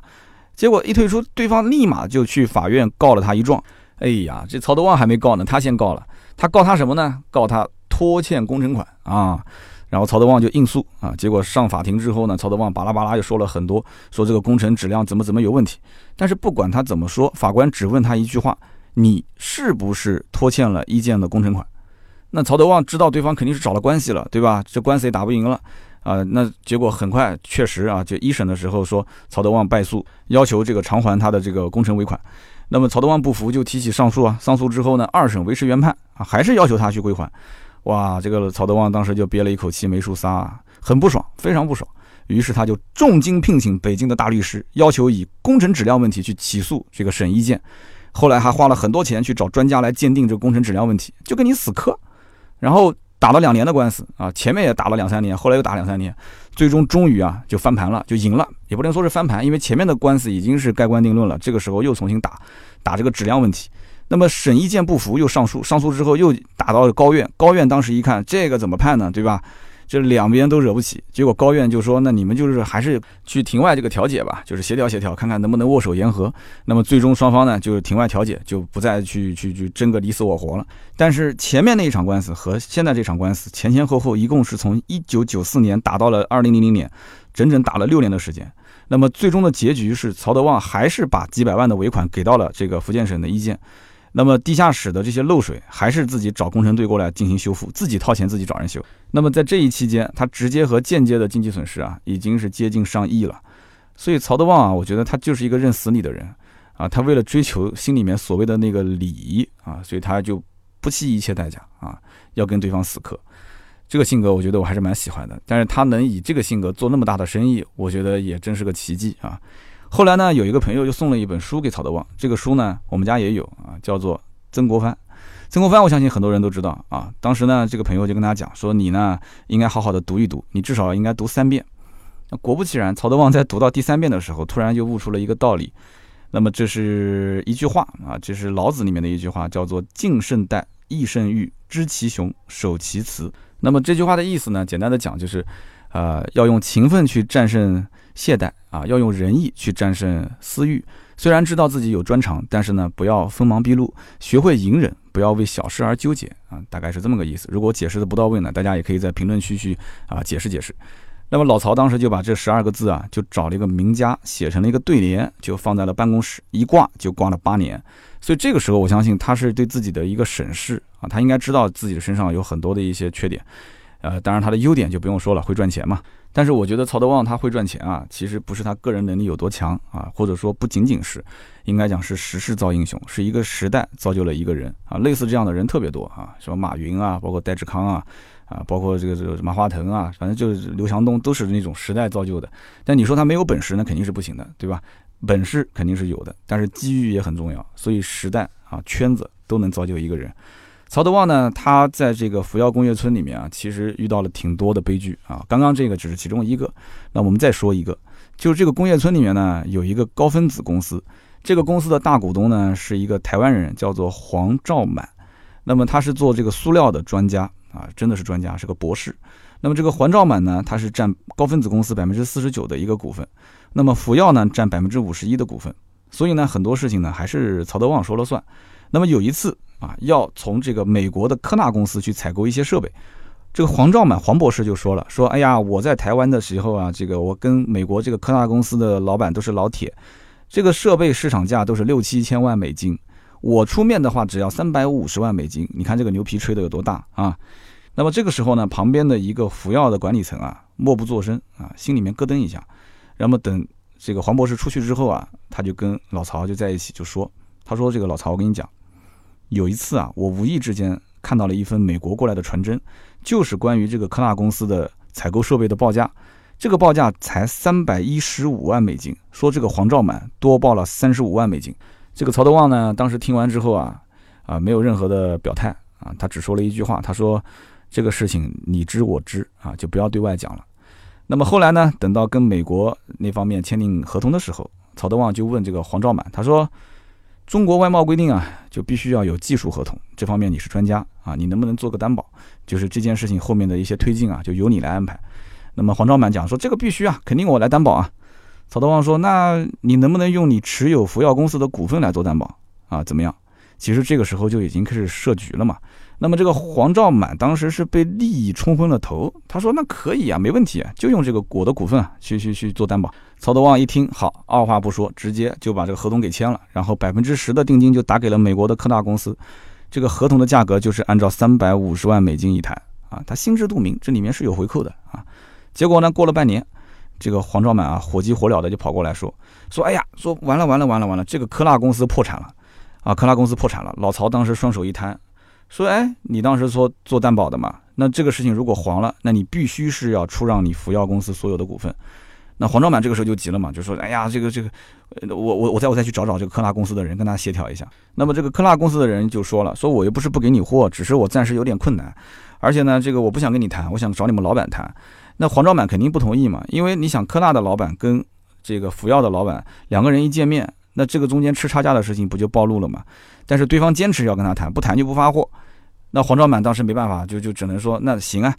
Speaker 1: 结果一退出，对方立马就去法院告了他一状。哎呀，这曹德旺还没告呢，他先告了。他告他什么呢？告他拖欠工程款啊。然后曹德旺就应诉啊，结果上法庭之后呢，曹德旺巴拉巴拉又说了很多，说这个工程质量怎么怎么有问题。但是不管他怎么说，法官只问他一句话：你是不是拖欠了一建的工程款？那曹德旺知道对方肯定是找了关系了，对吧？这官司也打不赢了啊。那结果很快确实啊，就一审的时候说曹德旺败诉，要求这个偿还他的这个工程尾款。那么曹德旺不服就提起上诉啊，上诉之后呢，二审维持原判啊，还是要求他去归还。哇，这个曹德旺当时就憋了一口气没处撒，啊，很不爽，非常不爽。于是他就重金聘请北京的大律师，要求以工程质量问题去起诉这个沈一建。后来还花了很多钱去找专家来鉴定这个工程质量问题，就跟你死磕。然后打了两年的官司啊，前面也打了两三年，后来又打两三年，最终终于啊就翻盘了，就赢了。也不能说是翻盘，因为前面的官司已经是盖棺定论了。这个时候又重新打，打这个质量问题。那么沈一建不服，又上诉，上诉之后又打到了高院，高院当时一看这个怎么判呢？对吧？这两边都惹不起，结果高院就说，那你们就是还是去庭外这个调解吧，就是协调协调，看看能不能握手言和。那么最终双方呢，就是庭外调解，就不再去去去争个你死我活了。但是前面那一场官司和现在这场官司前前后后一共是从一九九四年打到了二零零零年，整整打了六年的时间。那么最终的结局是曹德旺还是把几百万的尾款给到了这个福建省的一建。那么地下室的这些漏水，还是自己找工程队过来进行修复，自己掏钱自己找人修。那么在这一期间，他直接和间接的经济损失啊，已经是接近上亿了。所以曹德旺啊，我觉得他就是一个认死理的人啊，他为了追求心里面所谓的那个理啊，所以他就不惜一切代价啊，要跟对方死磕。这个性格，我觉得我还是蛮喜欢的。但是他能以这个性格做那么大的生意，我觉得也真是个奇迹啊。后来呢，有一个朋友就送了一本书给曹德旺。这个书呢，我们家也有啊，叫做《曾国藩》。曾国藩，我相信很多人都知道啊。当时呢，这个朋友就跟他讲说：“你呢，应该好好的读一读，你至少应该读三遍。”那果不其然，曹德旺在读到第三遍的时候，突然就悟出了一个道理。那么这是一句话啊，这是老子里面的一句话，叫做“敬慎待，益慎欲，知其雄，守其雌”。那么这句话的意思呢，简单的讲就是，呃，要用勤奋去战胜。懈怠啊，要用仁义去战胜私欲。虽然知道自己有专长，但是呢，不要锋芒毕露，学会隐忍，不要为小事而纠结啊，大概是这么个意思。如果解释的不到位呢，大家也可以在评论区去啊解释解释。那么老曹当时就把这十二个字啊，就找了一个名家写成了一个对联，就放在了办公室，一挂就挂了八年。所以这个时候，我相信他是对自己的一个审视啊，他应该知道自己的身上有很多的一些缺点。呃，当然他的优点就不用说了，会赚钱嘛。但是我觉得曹德旺他会赚钱啊，其实不是他个人能力有多强啊，或者说不仅仅是，应该讲是时势造英雄，是一个时代造就了一个人啊。类似这样的人特别多啊，什么马云啊，包括戴志康啊，啊，包括这个这个马化腾啊，反正就是刘强东都是那种时代造就的。但你说他没有本事，那肯定是不行的，对吧？本事肯定是有的，但是机遇也很重要，所以时代啊圈子都能造就一个人。曹德旺呢，他在这个福耀工业村里面啊，其实遇到了挺多的悲剧啊。刚刚这个只是其中一个，那我们再说一个，就是这个工业村里面呢有一个高分子公司，这个公司的大股东呢是一个台湾人，叫做黄兆满。那么他是做这个塑料的专家啊，真的是专家，是个博士。那么这个黄兆满呢，他是占高分子公司百分之四十九的一个股份，那么福耀呢占百分之五十一的股份。所以呢，很多事情呢还是曹德旺说了算。那么有一次啊，要从这个美国的科纳公司去采购一些设备，这个黄兆满黄博士就说了，说哎呀，我在台湾的时候啊，这个我跟美国这个科纳公司的老板都是老铁，这个设备市场价都是六七千万美金，我出面的话只要三百五十万美金，你看这个牛皮吹得有多大啊？那么这个时候呢，旁边的一个福耀的管理层啊，默不作声啊，心里面咯噔一下。那么等这个黄博士出去之后啊，他就跟老曹就在一起就说：“他说这个老曹，我跟你讲，有一次啊，我无意之间看到了一份美国过来的传真，就是关于这个科纳公司的采购设备的报价，这个报价才三百一十五万美金，说这个黄兆满多报了三十五万美金。这个曹德旺呢，当时听完之后啊，啊，没有任何的表态啊，他只说了一句话，他说。”这个事情你知我知啊，就不要对外讲了。那么后来呢，等到跟美国那方面签订合同的时候，曹德旺就问这个黄兆满，他说：“中国外贸规定啊，就必须要有技术合同，这方面你是专家啊，你能不能做个担保？就是这件事情后面的一些推进啊，就由你来安排。”那么黄兆满讲说：“这个必须啊，肯定我来担保啊。”曹德旺说：“那你能不能用你持有福耀公司的股份来做担保啊？怎么样？”其实这个时候就已经开始设局了嘛。那么这个黄兆满当时是被利益冲昏了头，他说那可以啊，没问题啊，就用这个我的股份啊去去去做担保。曹德旺一听好，二话不说，直接就把这个合同给签了，然后百分之十的定金就打给了美国的科大公司。这个合同的价格就是按照三百五十万美金一台啊，他心知肚明，这里面是有回扣的啊。结果呢，过了半年，这个黄兆满啊，火急火燎的就跑过来说说，哎呀，说完了完了完了完了，这个科大公司破产了啊，科大公司破产了。老曹当时双手一摊。说，哎，你当时说做担保的嘛？那这个事情如果黄了，那你必须是要出让你福耀公司所有的股份。那黄兆满这个时候就急了嘛，就说，哎呀，这个这个，我我我再我再去找找这个科纳公司的人，跟他协调一下。那么这个科纳公司的人就说了，说我又不是不给你货，只是我暂时有点困难，而且呢，这个我不想跟你谈，我想找你们老板谈。那黄兆满肯定不同意嘛，因为你想科纳的老板跟这个福耀的老板两个人一见面，那这个中间吃差价的事情不就暴露了嘛？但是对方坚持要跟他谈，不谈就不发货。那黄兆满当时没办法，就就只能说那行啊，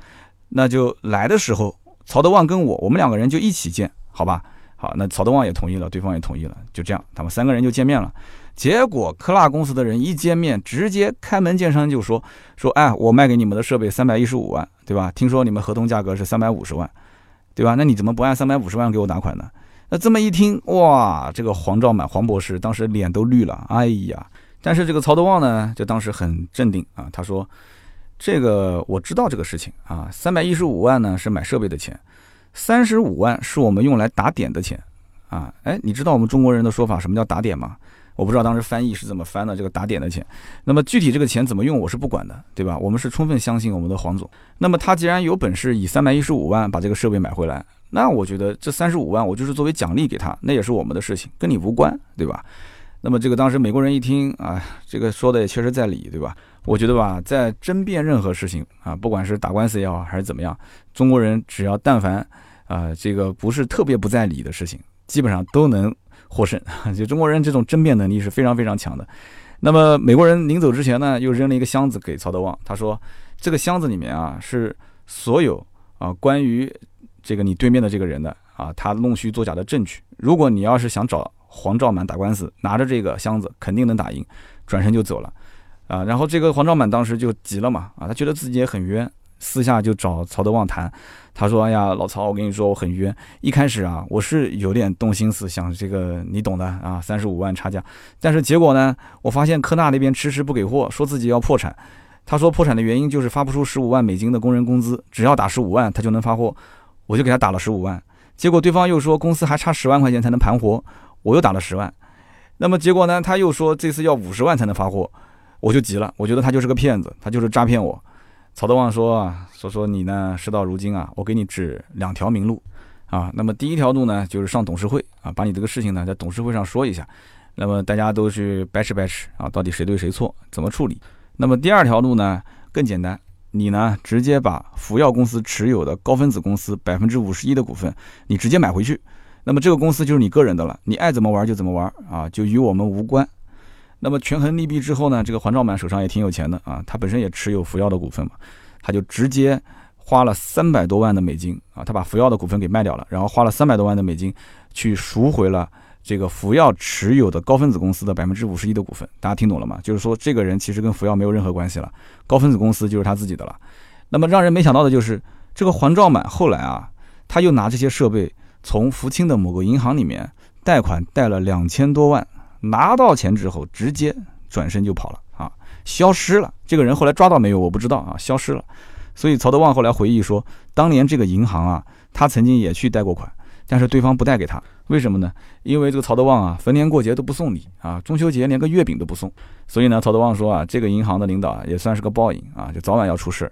Speaker 1: 那就来的时候，曹德旺跟我，我们两个人就一起见，好吧？好，那曹德旺也同意了，对方也同意了，就这样，他们三个人就见面了。结果科纳公司的人一见面，直接开门见山就说说，哎，我卖给你们的设备三百一十五万，对吧？听说你们合同价格是三百五十万，对吧？那你怎么不按三百五十万给我打款呢？那这么一听，哇，这个黄兆满黄博士当时脸都绿了，哎呀！但是这个曹德旺呢，就当时很镇定啊。他说：“这个我知道这个事情啊，三百一十五万呢是买设备的钱，三十五万是我们用来打点的钱啊。哎，你知道我们中国人的说法什么叫打点吗？我不知道当时翻译是怎么翻的。这个打点的钱，那么具体这个钱怎么用，我是不管的，对吧？我们是充分相信我们的黄总。那么他既然有本事以三百一十五万把这个设备买回来，那我觉得这三十五万我就是作为奖励给他，那也是我们的事情，跟你无关，对吧？”那么这个当时美国人一听啊，这个说的也确实在理，对吧？我觉得吧，在争辩任何事情啊，不管是打官司也好，还是怎么样，中国人只要但凡啊，这个不是特别不在理的事情，基本上都能获胜。就中国人这种争辩能力是非常非常强的。那么美国人临走之前呢，又扔了一个箱子给曹德旺，他说这个箱子里面啊是所有啊关于这个你对面的这个人的啊他弄虚作假的证据。如果你要是想找。黄兆满打官司，拿着这个箱子肯定能打赢，转身就走了，啊，然后这个黄兆满当时就急了嘛，啊，他觉得自己也很冤，私下就找曹德旺谈，他说：“哎呀，老曹，我跟你说我很冤，一开始啊，我是有点动心思，想这个你懂的啊，三十五万差价，但是结果呢，我发现科纳那边迟迟不给货，说自己要破产，他说破产的原因就是发不出十五万美金的工人工资，只要打十五万他就能发货，我就给他打了十五万，结果对方又说公司还差十万块钱才能盘活。”我又打了十万，那么结果呢？他又说这次要五十万才能发货，我就急了。我觉得他就是个骗子，他就是诈骗我。曹德旺说啊，说说你呢，事到如今啊，我给你指两条明路啊。那么第一条路呢，就是上董事会啊，把你这个事情呢在董事会上说一下，那么大家都去掰扯掰扯啊，到底谁对谁错，怎么处理？那么第二条路呢更简单，你呢直接把福耀公司持有的高分子公司百分之五十一的股份，你直接买回去。那么这个公司就是你个人的了，你爱怎么玩就怎么玩啊，就与我们无关。那么权衡利弊之后呢，这个黄兆满手上也挺有钱的啊，他本身也持有福耀的股份嘛，他就直接花了三百多万的美金啊，他把福耀的股份给卖掉了，然后花了三百多万的美金去赎回了这个福耀持有的高分子公司的百分之五十一的股份。大家听懂了吗？就是说这个人其实跟福耀没有任何关系了，高分子公司就是他自己的了。那么让人没想到的就是这个黄兆满后来啊，他又拿这些设备。从福清的某个银行里面贷款贷了两千多万，拿到钱之后直接转身就跑了啊，消失了。这个人后来抓到没有？我不知道啊，消失了。所以曹德旺后来回忆说，当年这个银行啊，他曾经也去贷过款，但是对方不贷给他，为什么呢？因为这个曹德旺啊，逢年过节都不送礼啊，中秋节连个月饼都不送。所以呢，曹德旺说啊，这个银行的领导啊也算是个报应啊，就早晚要出事。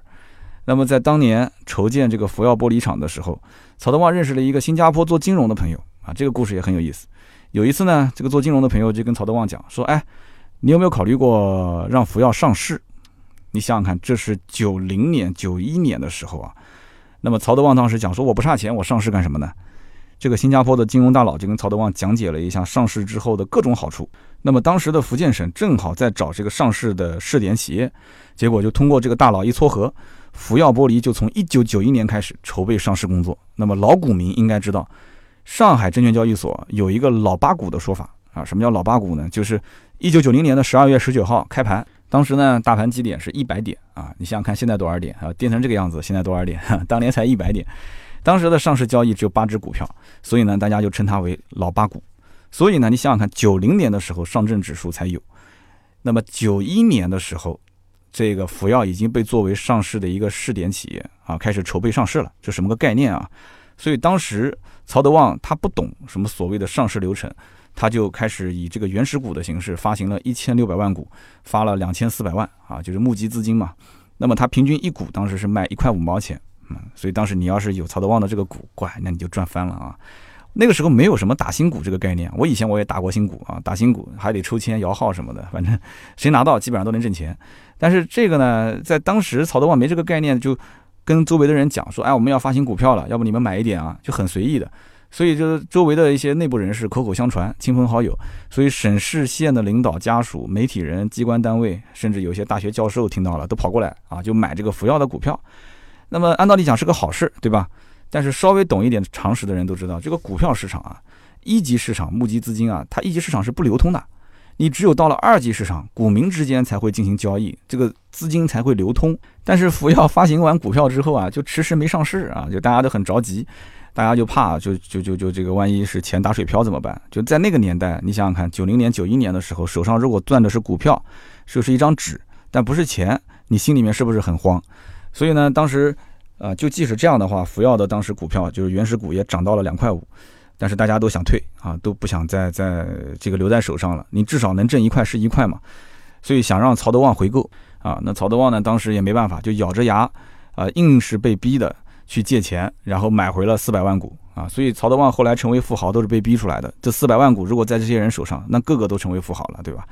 Speaker 1: 那么在当年筹建这个福耀玻璃厂的时候，曹德旺认识了一个新加坡做金融的朋友啊，这个故事也很有意思。有一次呢，这个做金融的朋友就跟曹德旺讲说：“哎，你有没有考虑过让福耀上市？你想想看，这是九零年、九一年的时候啊。”那么曹德旺当时讲说：“我不差钱，我上市干什么呢？”这个新加坡的金融大佬就跟曹德旺讲解了一下上市之后的各种好处。那么当时的福建省正好在找这个上市的试点企业，结果就通过这个大佬一撮合。福耀玻璃就从一九九一年开始筹备上市工作。那么老股民应该知道，上海证券交易所有一个“老八股”的说法啊。什么叫“老八股”呢？就是一九九零年的十二月十九号开盘，当时呢大盘基点是一百点啊。你想想看，现在多少点啊？跌成这个样子，现在多少点？当年才一百点。当时的上市交易只有八只股票，所以呢大家就称它为“老八股”。所以呢你想想看，九零年的时候上证指数才有，那么九一年的时候。这个福耀已经被作为上市的一个试点企业啊，开始筹备上市了，这什么个概念啊？所以当时曹德旺他不懂什么所谓的上市流程，他就开始以这个原始股的形式发行了一千六百万股，发了两千四百万啊，就是募集资金嘛。那么他平均一股当时是卖一块五毛钱，嗯，所以当时你要是有曹德旺的这个股，怪那你就赚翻了啊。那个时候没有什么打新股这个概念，我以前我也打过新股啊，打新股还得抽签摇号什么的，反正 谁拿到基本上都能挣钱。但是这个呢，在当时曹德旺没这个概念，就跟周围的人讲说，哎，我们要发行股票了，要不你们买一点啊，就很随意的。所以就是周围的一些内部人士口口相传，亲朋好友，所以省市县的领导家属、媒体人、机关单位，甚至有些大学教授听到了都跑过来啊，就买这个福耀的股票。那么按道理讲是个好事，对吧？但是稍微懂一点常识的人都知道，这个股票市场啊，一级市场募集资金啊，它一级市场是不流通的，你只有到了二级市场，股民之间才会进行交易，这个资金才会流通。但是福耀发行完股票之后啊，就迟迟没上市啊，就大家都很着急，大家就怕，就就就就这个万一是钱打水漂怎么办？就在那个年代，你想想看，九零年、九一年的时候，手上如果攥的是股票，就是一张纸，但不是钱，你心里面是不是很慌？所以呢，当时。啊，就即使这样的话，福耀的当时股票就是原始股也涨到了两块五，但是大家都想退啊，都不想再在这个留在手上了。你至少能挣一块是一块嘛，所以想让曹德旺回购啊。那曹德旺呢，当时也没办法，就咬着牙啊，硬是被逼的去借钱，然后买回了四百万股啊。所以曹德旺后来成为富豪都是被逼出来的。这四百万股如果在这些人手上，那个个都成为富豪了，对吧？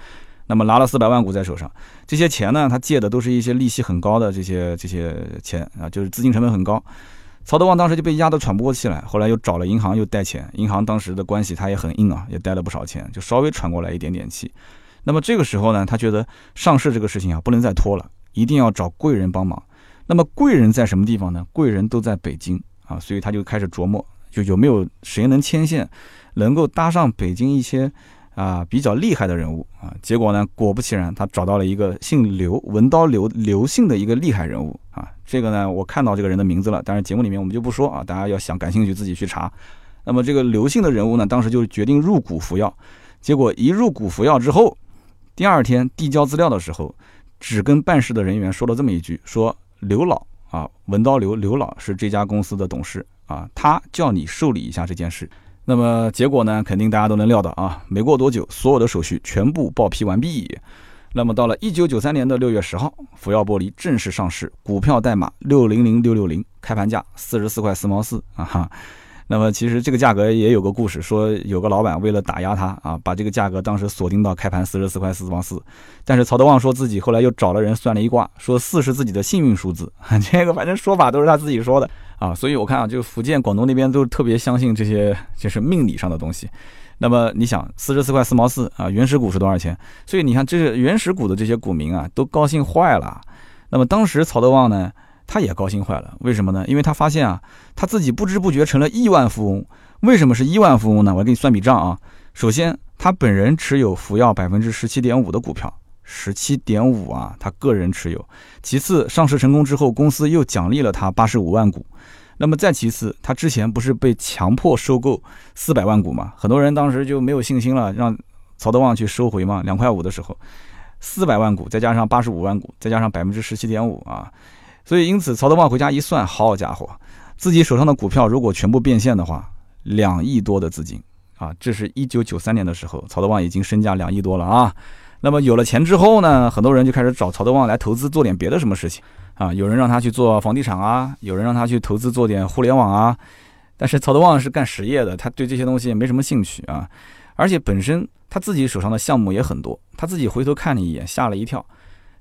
Speaker 1: 那么拿了四百万股在手上，这些钱呢，他借的都是一些利息很高的这些这些钱啊，就是资金成本很高。曹德旺当时就被压得喘不过气来，后来又找了银行又贷钱，银行当时的关系他也很硬啊，也贷了不少钱，就稍微喘过来一点点气。那么这个时候呢，他觉得上市这个事情啊不能再拖了，一定要找贵人帮忙。那么贵人在什么地方呢？贵人都在北京啊，所以他就开始琢磨，就有没有谁能牵线，能够搭上北京一些。啊，比较厉害的人物啊，结果呢，果不其然，他找到了一个姓刘、文刀刘刘姓的一个厉害人物。这个呢，我看到这个人的名字了，但是节目里面我们就不说啊，大家要想感兴趣自己去查。那么这个刘姓的人物呢，当时就决定入股服药，结果一入股服药之后，第二天递交资料的时候，只跟办事的人员说了这么一句：说刘老啊，文刀刘刘老是这家公司的董事啊，他叫你受理一下这件事。那么结果呢？肯定大家都能料到啊！没过多久，所有的手续全部报批完毕。那么到了一九九三年的六月十号，福耀玻璃正式上市，股票代码六零零六六零，开盘价四十四块四毛四啊哈。那么其实这个价格也有个故事，说有个老板为了打压他啊，把这个价格当时锁定到开盘四十四块四毛四。但是曹德旺说自己后来又找了人算了一卦，说四是自己的幸运数字。这个反正说法都是他自己说的。啊，所以我看啊，就福建、广东那边都特别相信这些就是命理上的东西。那么你想，四十四块四毛四啊，原始股是多少钱？所以你看，这是原始股的这些股民啊，都高兴坏了。那么当时曹德旺呢，他也高兴坏了。为什么呢？因为他发现啊，他自己不知不觉成了亿万富翁。为什么是亿万富翁呢？我给你算笔账啊。首先，他本人持有福耀百分之十七点五的股票，十七点五啊，他个人持有。其次，上市成功之后，公司又奖励了他八十五万股。那么再其次，他之前不是被强迫收购四百万股嘛？很多人当时就没有信心了，让曹德旺去收回嘛。两块五的时候，四百万股再加上八十五万股，再加上百分之十七点五啊，所以因此曹德旺回家一算，好家伙，自己手上的股票如果全部变现的话，两亿多的资金啊！这是一九九三年的时候，曹德旺已经身价两亿多了啊。那么有了钱之后呢，很多人就开始找曹德旺来投资，做点别的什么事情。啊，有人让他去做房地产啊，有人让他去投资做点互联网啊，但是曹德旺是干实业的，他对这些东西也没什么兴趣啊，而且本身他自己手上的项目也很多，他自己回头看了一眼，吓了一跳。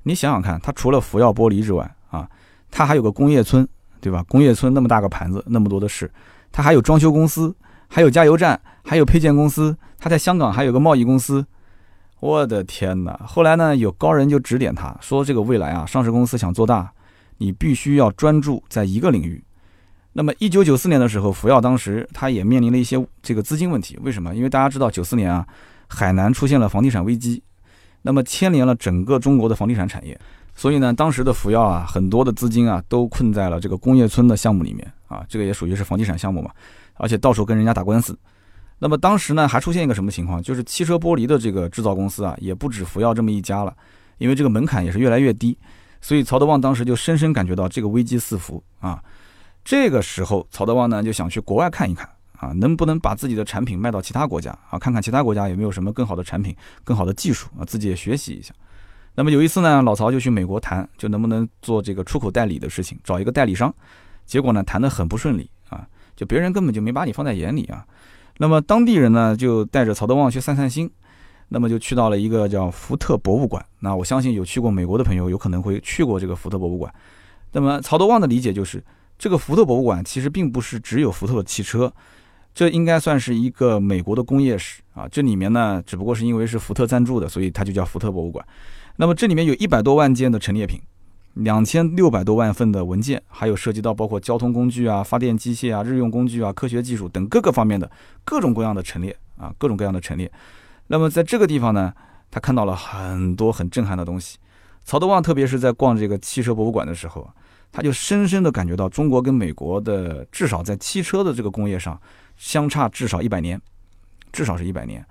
Speaker 1: 你想想看，他除了福耀玻璃之外啊，他还有个工业村，对吧？工业村那么大个盘子，那么多的事，他还有装修公司，还有加油站，还有配件公司，他在香港还有个贸易公司。我的天哪！后来呢，有高人就指点他说，这个未来啊，上市公司想做大。你必须要专注在一个领域。那么，一九九四年的时候，福耀当时他也面临了一些这个资金问题。为什么？因为大家知道，九四年啊，海南出现了房地产危机，那么牵连了整个中国的房地产产业。所以呢，当时的福耀啊，很多的资金啊，都困在了这个工业村的项目里面啊，这个也属于是房地产项目嘛，而且到处跟人家打官司。那么当时呢，还出现一个什么情况？就是汽车玻璃的这个制造公司啊，也不止福耀这么一家了，因为这个门槛也是越来越低。所以曹德旺当时就深深感觉到这个危机四伏啊，这个时候曹德旺呢就想去国外看一看啊，能不能把自己的产品卖到其他国家啊，看看其他国家有没有什么更好的产品、更好的技术啊，自己也学习一下。那么有一次呢，老曹就去美国谈，就能不能做这个出口代理的事情，找一个代理商。结果呢，谈得很不顺利啊，就别人根本就没把你放在眼里啊。那么当地人呢，就带着曹德旺去散散心。那么就去到了一个叫福特博物馆。那我相信有去过美国的朋友，有可能会去过这个福特博物馆。那么曹德旺的理解就是，这个福特博物馆其实并不是只有福特的汽车，这应该算是一个美国的工业史啊。这里面呢，只不过是因为是福特赞助的，所以它就叫福特博物馆。那么这里面有一百多万件的陈列品，两千六百多万份的文件，还有涉及到包括交通工具啊、发电机械啊、日用工具啊、科学技术等各个方面的各种各样的陈列啊，各种各样的陈列。那么在这个地方呢，他看到了很多很震撼的东西。曹德旺特别是在逛这个汽车博物馆的时候，他就深深的感觉到中国跟美国的至少在汽车的这个工业上相差至少一百年，至少是一百年。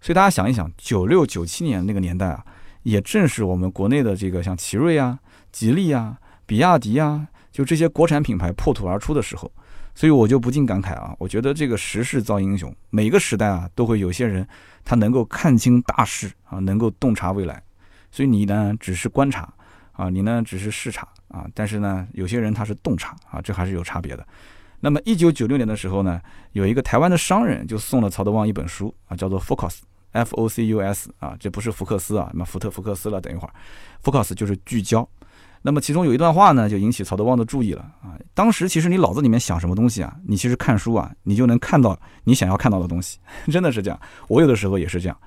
Speaker 1: 所以大家想一想，九六九七年那个年代啊，也正是我们国内的这个像奇瑞啊、吉利啊、比亚迪啊，就这些国产品牌破土而出的时候。所以我就不禁感慨啊，我觉得这个时势造英雄，每个时代啊都会有些人，他能够看清大势啊，能够洞察未来。所以你呢只是观察啊，你呢只是视察啊，但是呢有些人他是洞察啊，这还是有差别的。那么一九九六年的时候呢，有一个台湾的商人就送了曹德旺一本书啊，叫做 Focus，F O C U S 啊，这不是福克斯啊，什么福特福克斯了，等一会儿，Focus 就是聚焦。那么其中有一段话呢，就引起曹德旺的注意了啊。当时其实你脑子里面想什么东西啊，你其实看书啊，你就能看到你想要看到的东西，真的是这样。我有的时候也是这样。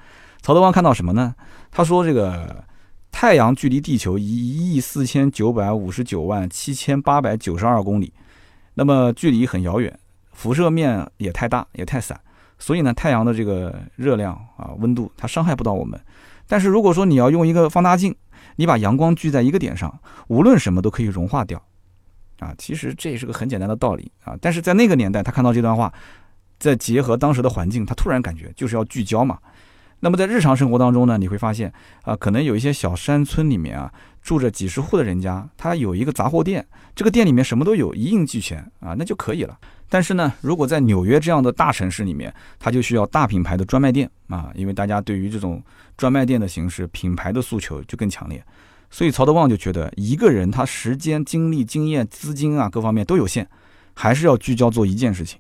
Speaker 1: 曹德旺看到什么呢？他说这个太阳距离地球一亿四千九百五十九万七千八百九十二公里，那么距离很遥远，辐射面也太大也太散，所以呢，太阳的这个热量啊温度它伤害不到我们。但是如果说你要用一个放大镜，你把阳光聚在一个点上，无论什么都可以融化掉，啊，其实这也是个很简单的道理啊。但是在那个年代，他看到这段话，再结合当时的环境，他突然感觉就是要聚焦嘛。那么在日常生活当中呢，你会发现啊，可能有一些小山村里面啊，住着几十户的人家，他有一个杂货店，这个店里面什么都有，一应俱全啊，那就可以了。但是呢，如果在纽约这样的大城市里面，它就需要大品牌的专卖店啊，因为大家对于这种专卖店的形式、品牌的诉求就更强烈。所以曹德旺就觉得，一个人他时间、精力、经验、资金啊，各方面都有限，还是要聚焦做一件事情。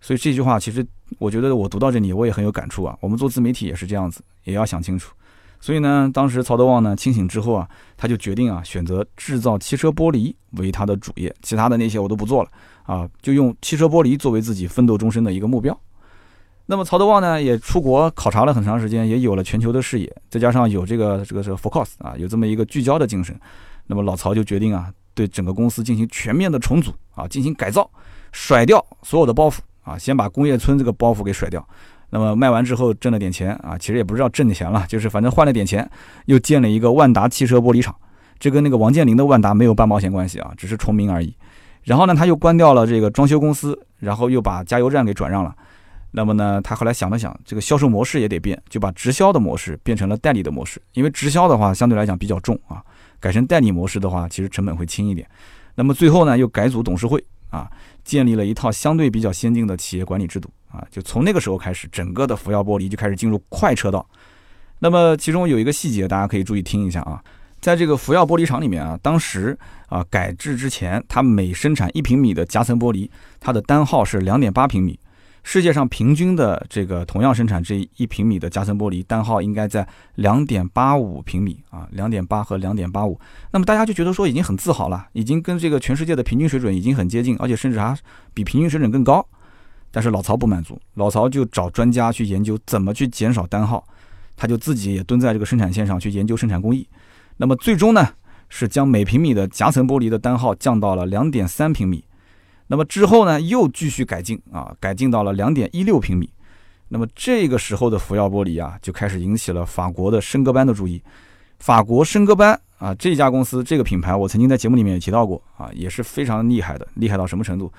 Speaker 1: 所以这句话其实，我觉得我读到这里，我也很有感触啊。我们做自媒体也是这样子，也要想清楚，所以呢，当时曹德旺呢清醒之后啊，他就决定啊选择制造汽车玻璃为他的主业，其他的那些我都不做了啊，就用汽车玻璃作为自己奋斗终身的一个目标。那么曹德旺呢也出国考察了很长时间，也有了全球的视野，再加上有这个这个这个 focus 啊，有这么一个聚焦的精神，那么老曹就决定啊对整个公司进行全面的重组啊，进行改造，甩掉所有的包袱啊，先把工业村这个包袱给甩掉。那么卖完之后挣了点钱啊，其实也不知道挣钱了，就是反正换了点钱，又建了一个万达汽车玻璃厂，这跟那个王健林的万达没有半毛钱关系啊，只是重名而已。然后呢，他又关掉了这个装修公司，然后又把加油站给转让了。那么呢，他后来想了想，这个销售模式也得变，就把直销的模式变成了代理的模式，因为直销的话相对来讲比较重啊，改成代理模式的话，其实成本会轻一点。那么最后呢，又改组董事会啊，建立了一套相对比较先进的企业管理制度。啊，就从那个时候开始，整个的福耀玻璃就开始进入快车道。那么其中有一个细节，大家可以注意听一下啊，在这个福耀玻璃厂里面啊，当时啊改制之前，它每生产一平米的夹层玻璃，它的单号是两点八平米。世界上平均的这个同样生产这一平米的夹层玻璃，单号应该在两点八五平米啊，两点八和两点八五。那么大家就觉得说已经很自豪了，已经跟这个全世界的平均水准已经很接近，而且甚至还比平均水准更高。但是老曹不满足，老曹就找专家去研究怎么去减少单号，他就自己也蹲在这个生产线上去研究生产工艺。那么最终呢，是将每平米的夹层玻璃的单号降到了两点三平米。那么之后呢，又继续改进啊，改进到了两点一六平米。那么这个时候的福耀玻璃啊，就开始引起了法国的申戈班的注意。法国申戈班啊，这家公司这个品牌，我曾经在节目里面也提到过啊，也是非常厉害的，厉害到什么程度？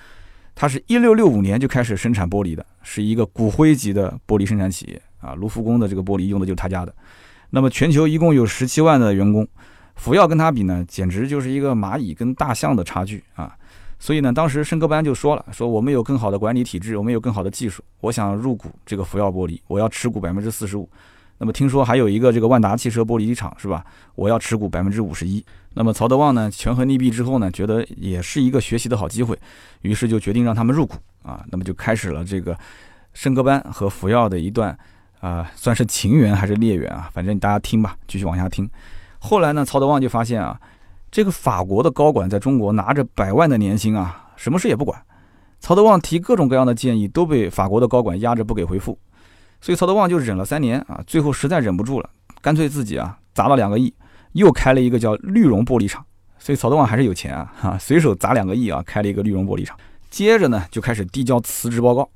Speaker 1: 它是一六六五年就开始生产玻璃的，是一个骨灰级的玻璃生产企业啊。卢浮宫的这个玻璃用的就是他家的。那么全球一共有十七万的员工，福耀跟他比呢，简直就是一个蚂蚁跟大象的差距啊。所以呢，当时申科班就说了，说我们有更好的管理体制，我们有更好的技术，我想入股这个福耀玻璃，我要持股百分之四十五。那么听说还有一个这个万达汽车玻璃厂是吧？我要持股百分之五十一。那么曹德旺呢，权衡利弊之后呢，觉得也是一个学习的好机会，于是就决定让他们入股啊。那么就开始了这个申科班和福耀的一段啊，算是情缘还是孽缘啊？反正大家听吧，继续往下听。后来呢，曹德旺就发现啊，这个法国的高管在中国拿着百万的年薪啊，什么事也不管。曹德旺提各种各样的建议，都被法国的高管压着不给回复。所以曹德旺就忍了三年啊，最后实在忍不住了，干脆自己啊砸了两个亿，又开了一个叫绿绒玻璃厂。所以曹德旺还是有钱啊，哈，随手砸两个亿啊，开了一个绿绒玻璃厂。接着呢，就开始递交辞职报告。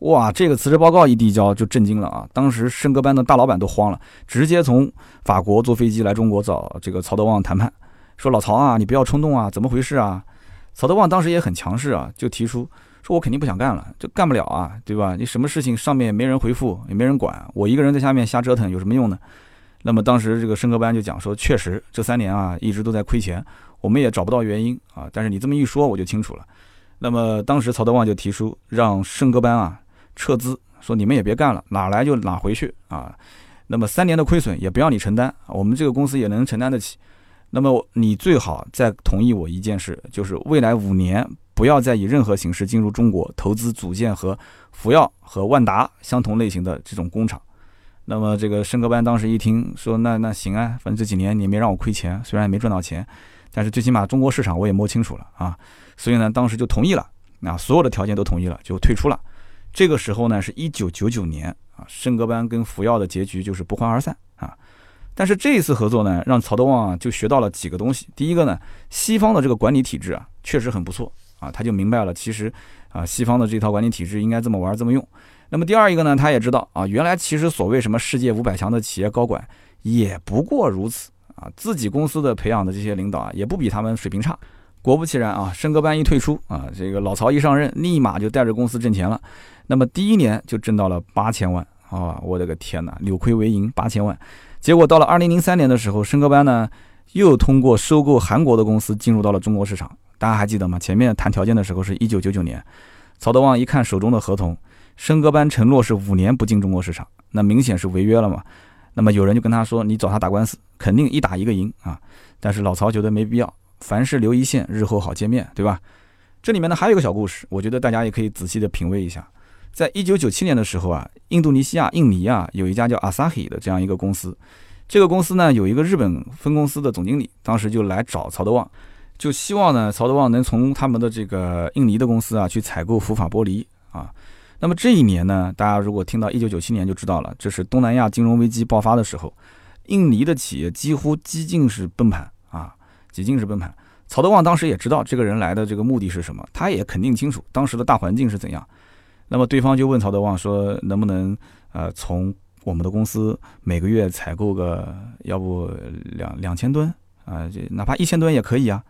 Speaker 1: 哇，这个辞职报告一递交就震惊了啊！当时申戈班的大老板都慌了，直接从法国坐飞机来中国找这个曹德旺谈判，说老曹啊，你不要冲动啊，怎么回事啊？曹德旺当时也很强势啊，就提出。说我肯定不想干了，就干不了啊，对吧？你什么事情上面也没人回复，也没人管，我一个人在下面瞎折腾有什么用呢？那么当时这个申科班就讲说，确实这三年啊一直都在亏钱，我们也找不到原因啊。但是你这么一说，我就清楚了。那么当时曹德旺就提出让申科班啊撤资，说你们也别干了，哪来就哪回去啊。那么三年的亏损也不要你承担，我们这个公司也能承担得起。那么你最好再同意我一件事，就是未来五年。不要再以任何形式进入中国投资组建和福耀和万达相同类型的这种工厂。那么这个申科班当时一听说，那那行啊，反正这几年你没让我亏钱，虽然也没赚到钱，但是最起码中国市场我也摸清楚了啊，所以呢，当时就同意了，啊，所有的条件都同意了，就退出了。这个时候呢，是一九九九年啊，申科班跟福耀的结局就是不欢而散啊。但是这一次合作呢，让曹德旺啊就学到了几个东西。第一个呢，西方的这个管理体制啊，确实很不错。啊，他就明白了，其实啊，西方的这套管理体制应该这么玩，这么用。那么第二一个呢，他也知道啊，原来其实所谓什么世界五百强的企业高管也不过如此啊，自己公司的培养的这些领导啊，也不比他们水平差。果不其然啊，申哥班一退出啊，这个老曹一上任，立马就带着公司挣钱了。那么第一年就挣到了八千万啊，我的个天哪，扭亏为盈八千万。结果到了二零零三年的时候，申哥班呢又通过收购韩国的公司进入到了中国市场。大家还记得吗？前面谈条件的时候是一九九九年，曹德旺一看手中的合同，申哥班承诺是五年不进中国市场，那明显是违约了嘛。那么有人就跟他说：“你找他打官司，肯定一打一个赢啊。”但是老曹觉得没必要，凡事留一线，日后好见面对吧？这里面呢还有一个小故事，我觉得大家也可以仔细的品味一下。在一九九七年的时候啊，印度尼西亚印尼啊有一家叫 Asahi 的这样一个公司。这个公司呢有一个日本分公司的总经理，当时就来找曹德旺，就希望呢曹德旺能从他们的这个印尼的公司啊去采购福法玻璃啊。那么这一年呢，大家如果听到一九九七年就知道了，这是东南亚金融危机爆发的时候，印尼的企业几乎几近是崩盘，几近是崩盘。曹德旺当时也知道这个人来的这个目的是什么，他也肯定清楚当时的大环境是怎样。那么对方就问曹德旺说，能不能呃从我们的公司每个月采购个，要不两两千吨啊，就哪怕一千吨也可以啊。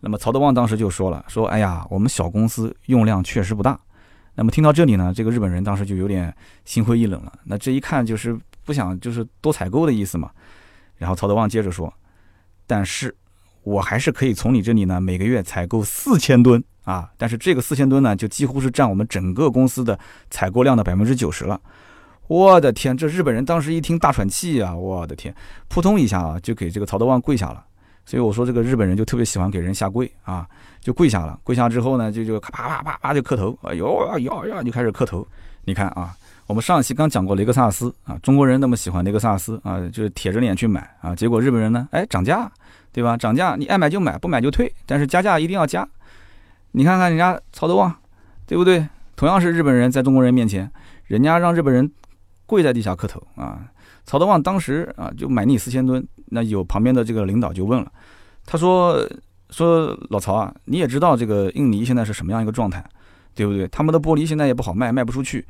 Speaker 1: 那么曹德旺当时就说了，说哎呀，我们小公司用量确实不大。那么听到这里呢，这个日本人当时就有点心灰意冷了。那这一看就是不想就是多采购的意思嘛。然后曹德旺接着说，但是我还是可以从你这里呢每个月采购四千吨啊，但是这个四千吨呢就几乎是占我们整个公司的采购量的百分之九十了。我的天，这日本人当时一听大喘气啊！我的天，扑通一下啊，就给这个曹德旺跪下了。所以我说这个日本人就特别喜欢给人下跪啊，就跪下了。跪下之后呢，就就啪啪啪啪就磕头，哎呦呀呀，就开始磕头。你看啊，我们上期刚讲过雷克萨斯啊，中国人那么喜欢雷克萨斯啊，就是铁着脸去买啊。结果日本人呢，哎，涨价，对吧？涨价，你爱买就买，不买就退，但是加价一定要加。你看看人家曹德旺，对不对？同样是日本人在中国人面前，人家让日本人。跪在地下磕头啊！曹德旺当时啊就买你四千吨，那有旁边的这个领导就问了，他说说老曹啊，你也知道这个印尼现在是什么样一个状态，对不对？他们的玻璃现在也不好卖，卖不出去。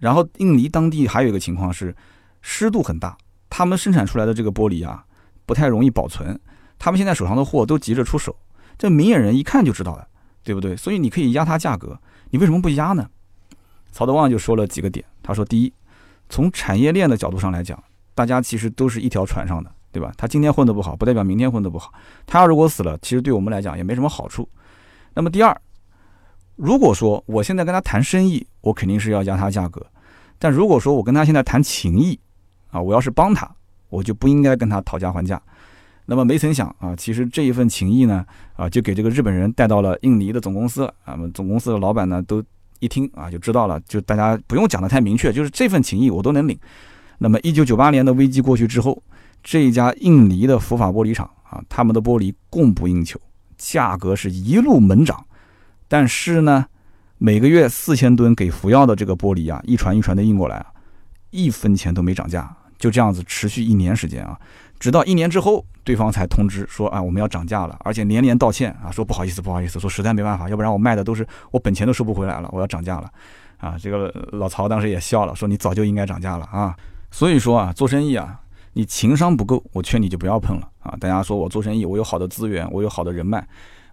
Speaker 1: 然后印尼当地还有一个情况是湿度很大，他们生产出来的这个玻璃啊不太容易保存，他们现在手上的货都急着出手，这明眼人一看就知道了，对不对？所以你可以压他价格，你为什么不压呢？曹德旺就说了几个点，他说第一。从产业链的角度上来讲，大家其实都是一条船上的，对吧？他今天混得不好，不代表明天混得不好。他如果死了，其实对我们来讲也没什么好处。那么第二，如果说我现在跟他谈生意，我肯定是要压他价格；但如果说我跟他现在谈情谊，啊，我要是帮他，我就不应该跟他讨价还价。那么没曾想啊，其实这一份情谊呢，啊，就给这个日本人带到了印尼的总公司了。啊，总公司的老板呢都。一听啊，就知道了。就大家不用讲的太明确，就是这份情谊我都能领。那么，一九九八年的危机过去之后，这一家印尼的福法玻璃厂啊，他们的玻璃供不应求，价格是一路猛涨。但是呢，每个月四千吨给福耀的这个玻璃啊，一船一船的运过来啊，一分钱都没涨价，就这样子持续一年时间啊。直到一年之后，对方才通知说啊，我们要涨价了，而且连连道歉啊，说不好意思，不好意思，说实在没办法，要不然我卖的都是我本钱都收不回来了，我要涨价了，啊，这个老曹当时也笑了，说你早就应该涨价了啊。所以说啊，做生意啊，你情商不够，我劝你就不要碰了啊。大家说我做生意，我有好的资源，我有好的人脉，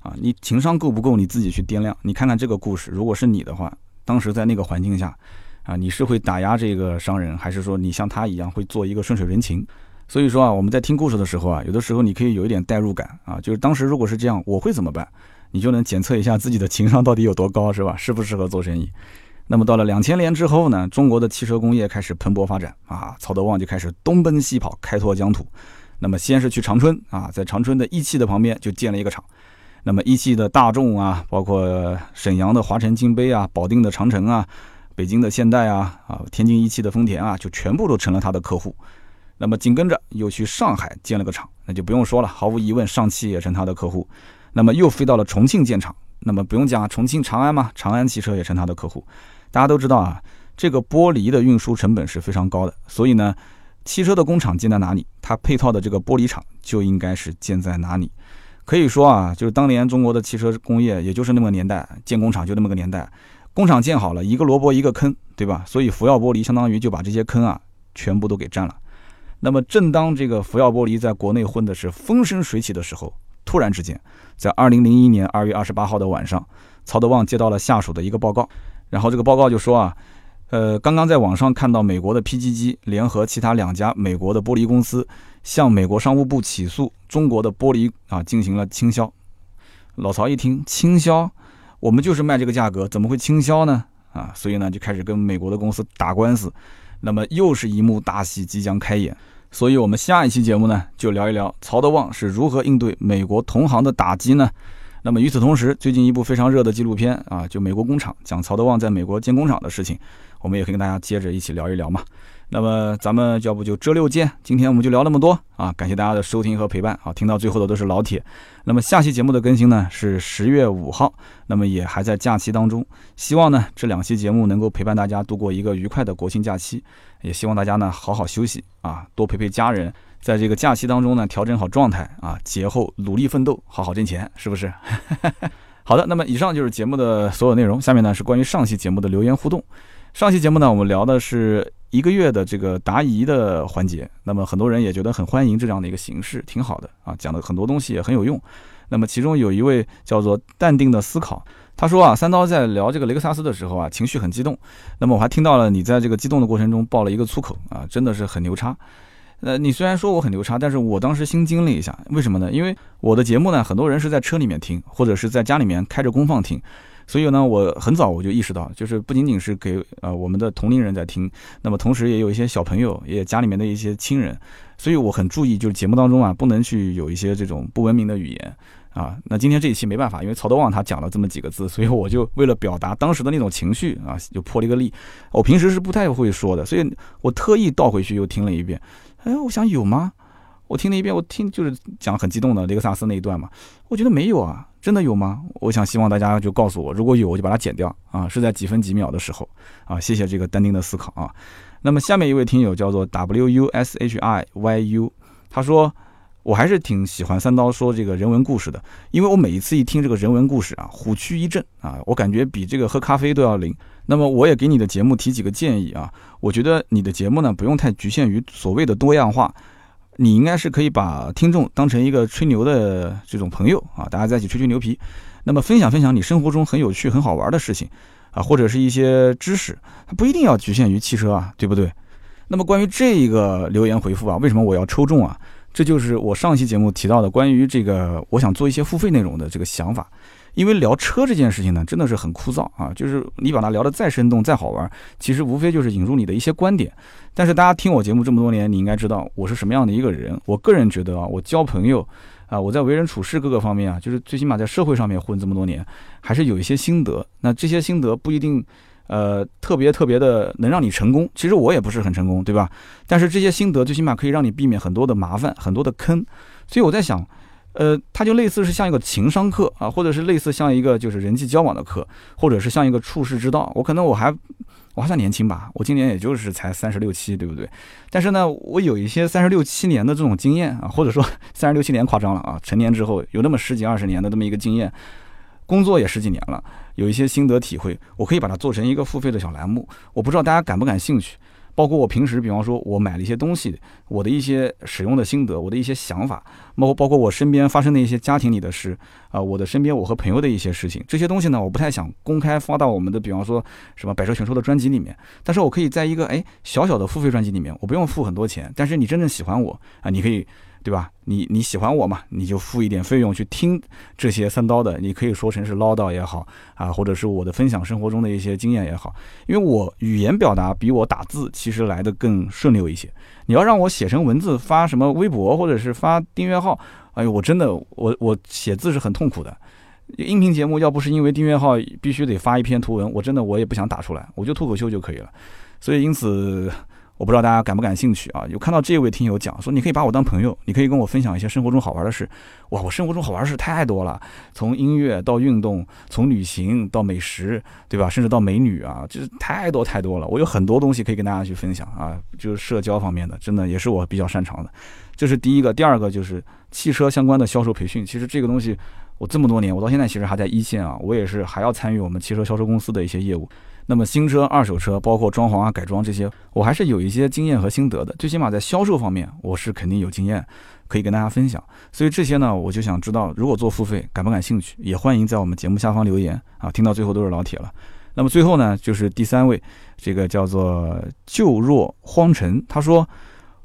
Speaker 1: 啊，你情商够不够，你自己去掂量。你看看这个故事，如果是你的话，当时在那个环境下，啊，你是会打压这个商人，还是说你像他一样会做一个顺水人情？所以说啊，我们在听故事的时候啊，有的时候你可以有一点代入感啊，就是当时如果是这样，我会怎么办？你就能检测一下自己的情商到底有多高，是吧？适不适合做生意？那么到了两千年之后呢，中国的汽车工业开始蓬勃发展啊，曹德旺就开始东奔西跑，开拓疆土。那么先是去长春啊，在长春的一汽的旁边就建了一个厂。那么一汽的大众啊，包括沈阳的华晨金杯啊，保定的长城啊，北京的现代啊，啊，天津一汽的丰田啊，就全部都成了他的客户。那么紧跟着又去上海建了个厂，那就不用说了，毫无疑问，上汽也成他的客户。那么又飞到了重庆建厂，那么不用讲，重庆长安嘛，长安汽车也成他的客户。大家都知道啊，这个玻璃的运输成本是非常高的，所以呢，汽车的工厂建在哪里，它配套的这个玻璃厂就应该是建在哪里。可以说啊，就是当年中国的汽车工业，也就是那么个年代，建工厂就那么个年代，工厂建好了，一个萝卜一个坑，对吧？所以福耀玻璃相当于就把这些坑啊，全部都给占了。那么，正当这个福耀玻璃在国内混的是风生水起的时候，突然之间，在二零零一年二月二十八号的晚上，曹德旺接到了下属的一个报告，然后这个报告就说啊，呃，刚刚在网上看到美国的 PGG 联合其他两家美国的玻璃公司，向美国商务部起诉中国的玻璃啊进行了倾销。老曹一听倾销，我们就是卖这个价格，怎么会倾销呢？啊，所以呢就开始跟美国的公司打官司。那么又是一幕大戏即将开演，所以我们下一期节目呢，就聊一聊曹德旺是如何应对美国同行的打击呢？那么与此同时，最近一部非常热的纪录片啊，就《美国工厂》，讲曹德旺在美国建工厂的事情，我们也可以跟大家接着一起聊一聊嘛。那么咱们要不就周六见，今天我们就聊那么多啊！感谢大家的收听和陪伴啊！听到最后的都是老铁。那么下期节目的更新呢是十月五号，那么也还在假期当中，希望呢这两期节目能够陪伴大家度过一个愉快的国庆假期，也希望大家呢好好休息啊，多陪陪家人，在这个假期当中呢调整好状态啊，节后努力奋斗，好好挣钱，是不是？好的，那么以上就是节目的所有内容，下面呢是关于上期节目的留言互动。上期节目呢，我们聊的是一个月的这个答疑的环节，那么很多人也觉得很欢迎这样的一个形式，挺好的啊，讲的很多东西也很有用。那么其中有一位叫做淡定的思考，他说啊，三刀在聊这个雷克萨斯的时候啊，情绪很激动。那么我还听到了你在这个激动的过程中爆了一个粗口啊，真的是很牛叉。呃，你虽然说我很牛叉，但是我当时心惊了一下，为什么呢？因为我的节目呢，很多人是在车里面听，或者是在家里面开着功放听。所以呢，我很早我就意识到，就是不仅仅是给呃我们的同龄人在听，那么同时也有一些小朋友，也家里面的一些亲人，所以我很注意，就是节目当中啊，不能去有一些这种不文明的语言啊。那今天这一期没办法，因为曹德旺他讲了这么几个字，所以我就为了表达当时的那种情绪啊，就破了一个例。我平时是不太会说的，所以我特意倒回去又听了一遍。哎，我想有吗？我听了一遍，我听就是讲很激动的雷克萨斯那一段嘛，我觉得没有啊。真的有吗？我想希望大家就告诉我，如果有我就把它剪掉啊，是在几分几秒的时候啊。谢谢这个淡定的思考啊。那么下面一位听友叫做 W U S H I Y U，他说我还是挺喜欢三刀说这个人文故事的，因为我每一次一听这个人文故事啊，虎躯一震啊，我感觉比这个喝咖啡都要灵。那么我也给你的节目提几个建议啊，我觉得你的节目呢不用太局限于所谓的多样化。你应该是可以把听众当成一个吹牛的这种朋友啊，大家在一起吹吹牛皮，那么分享分享你生活中很有趣、很好玩的事情啊，或者是一些知识，它不一定要局限于汽车啊，对不对？那么关于这一个留言回复啊，为什么我要抽中啊？这就是我上期节目提到的关于这个我想做一些付费内容的这个想法。因为聊车这件事情呢，真的是很枯燥啊！就是你把它聊得再生动、再好玩，其实无非就是引入你的一些观点。但是大家听我节目这么多年，你应该知道我是什么样的一个人。我个人觉得啊，我交朋友啊，我在为人处事各个方面啊，就是最起码在社会上面混这么多年，还是有一些心得。那这些心得不一定，呃，特别特别的能让你成功。其实我也不是很成功，对吧？但是这些心得最起码可以让你避免很多的麻烦、很多的坑。所以我在想。呃，它就类似是像一个情商课啊，或者是类似像一个就是人际交往的课，或者是像一个处世之道。我可能我还我还算年轻吧，我今年也就是才三十六七，对不对？但是呢，我有一些三十六七年的这种经验啊，或者说 三十六七年夸张了啊，成年之后有那么十几二十年的这么一个经验，工作也十几年了，有一些心得体会，我可以把它做成一个付费的小栏目。我不知道大家感不感兴趣。包括我平时，比方说，我买了一些东西，我的一些使用的心得，我的一些想法，包括包括我身边发生的一些家庭里的事，啊，我的身边我和朋友的一些事情，这些东西呢，我不太想公开发到我们的，比方说什么百车全说的专辑里面，但是我可以在一个哎小小的付费专辑里面，我不用付很多钱，但是你真正喜欢我啊，你可以。对吧？你你喜欢我嘛？你就付一点费用去听这些三刀的，你可以说成是唠叨也好啊，或者是我的分享生活中的一些经验也好。因为我语言表达比我打字其实来的更顺溜一些。你要让我写成文字发什么微博或者是发订阅号，哎呦，我真的我我写字是很痛苦的。音频节目要不是因为订阅号必须得发一篇图文，我真的我也不想打出来，我就脱口秀就可以了。所以因此。我不知道大家感不感兴趣啊？有看到这位听友讲说，你可以把我当朋友，你可以跟我分享一些生活中好玩的事。哇，我生活中好玩的事太多了，从音乐到运动，从旅行到美食，对吧？甚至到美女啊，就是太多太多了。我有很多东西可以跟大家去分享啊，就是社交方面的，真的也是我比较擅长的。这是第一个，第二个就是汽车相关的销售培训。其实这个东西，我这么多年，我到现在其实还在一线啊，我也是还要参与我们汽车销售公司的一些业务。那么新车、二手车，包括装潢啊、改装这些，我还是有一些经验和心得的。最起码在销售方面，我是肯定有经验，可以跟大家分享。所以这些呢，我就想知道，如果做付费，感不感兴趣？也欢迎在我们节目下方留言啊。听到最后都是老铁了。那么最后呢，就是第三位，这个叫做旧若荒尘，他说，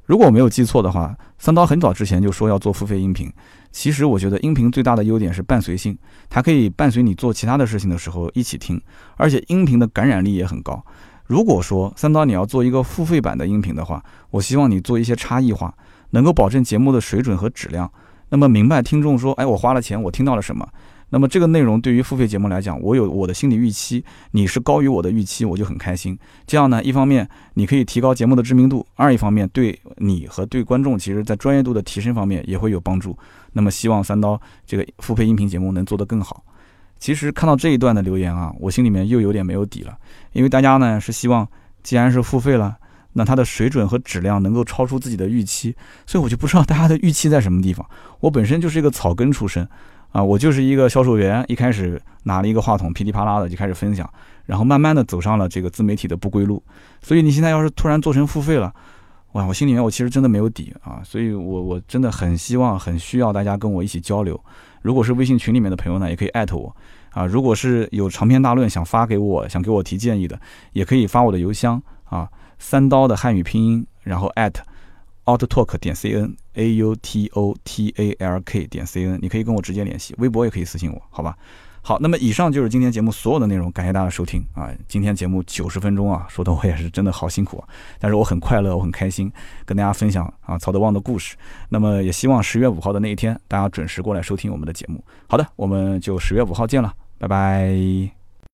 Speaker 1: 如果我没有记错的话，三刀很早之前就说要做付费音频。其实我觉得音频最大的优点是伴随性，它可以伴随你做其他的事情的时候一起听，而且音频的感染力也很高。如果说三刀你要做一个付费版的音频的话，我希望你做一些差异化，能够保证节目的水准和质量。那么明白听众说，哎，我花了钱，我听到了什么？那么这个内容对于付费节目来讲，我有我的心理预期，你是高于我的预期，我就很开心。这样呢，一方面你可以提高节目的知名度，二一方面对你和对观众，其实在专业度的提升方面也会有帮助。那么希望三刀这个付费音频节目能做得更好。其实看到这一段的留言啊，我心里面又有点没有底了，因为大家呢是希望，既然是付费了，那它的水准和质量能够超出自己的预期，所以我就不知道大家的预期在什么地方。我本身就是一个草根出身。啊，我就是一个销售员，一开始拿了一个话筒，噼里啪啦的就开始分享，然后慢慢的走上了这个自媒体的不归路。所以你现在要是突然做成付费了，哇，我心里面我其实真的没有底啊。所以我我真的很希望，很需要大家跟我一起交流。如果是微信群里面的朋友呢，也可以艾特我啊。如果是有长篇大论想发给我，想给我提建议的，也可以发我的邮箱啊，三刀的汉语拼音，然后艾特。Outtalk 点 cn a u t o t a l k 点 cn，你可以跟我直接联系，微博也可以私信我，好吧？好，那么以上就是今天节目所有的内容，感谢大家收听啊！今天节目九十分钟啊，说的我也是真的好辛苦啊，但是我很快乐，我很开心，跟大家分享啊曹德旺的故事。那么也希望十月五号的那一天，大家准时过来收听我们的节目。好的，我们就十月五号见了，拜拜。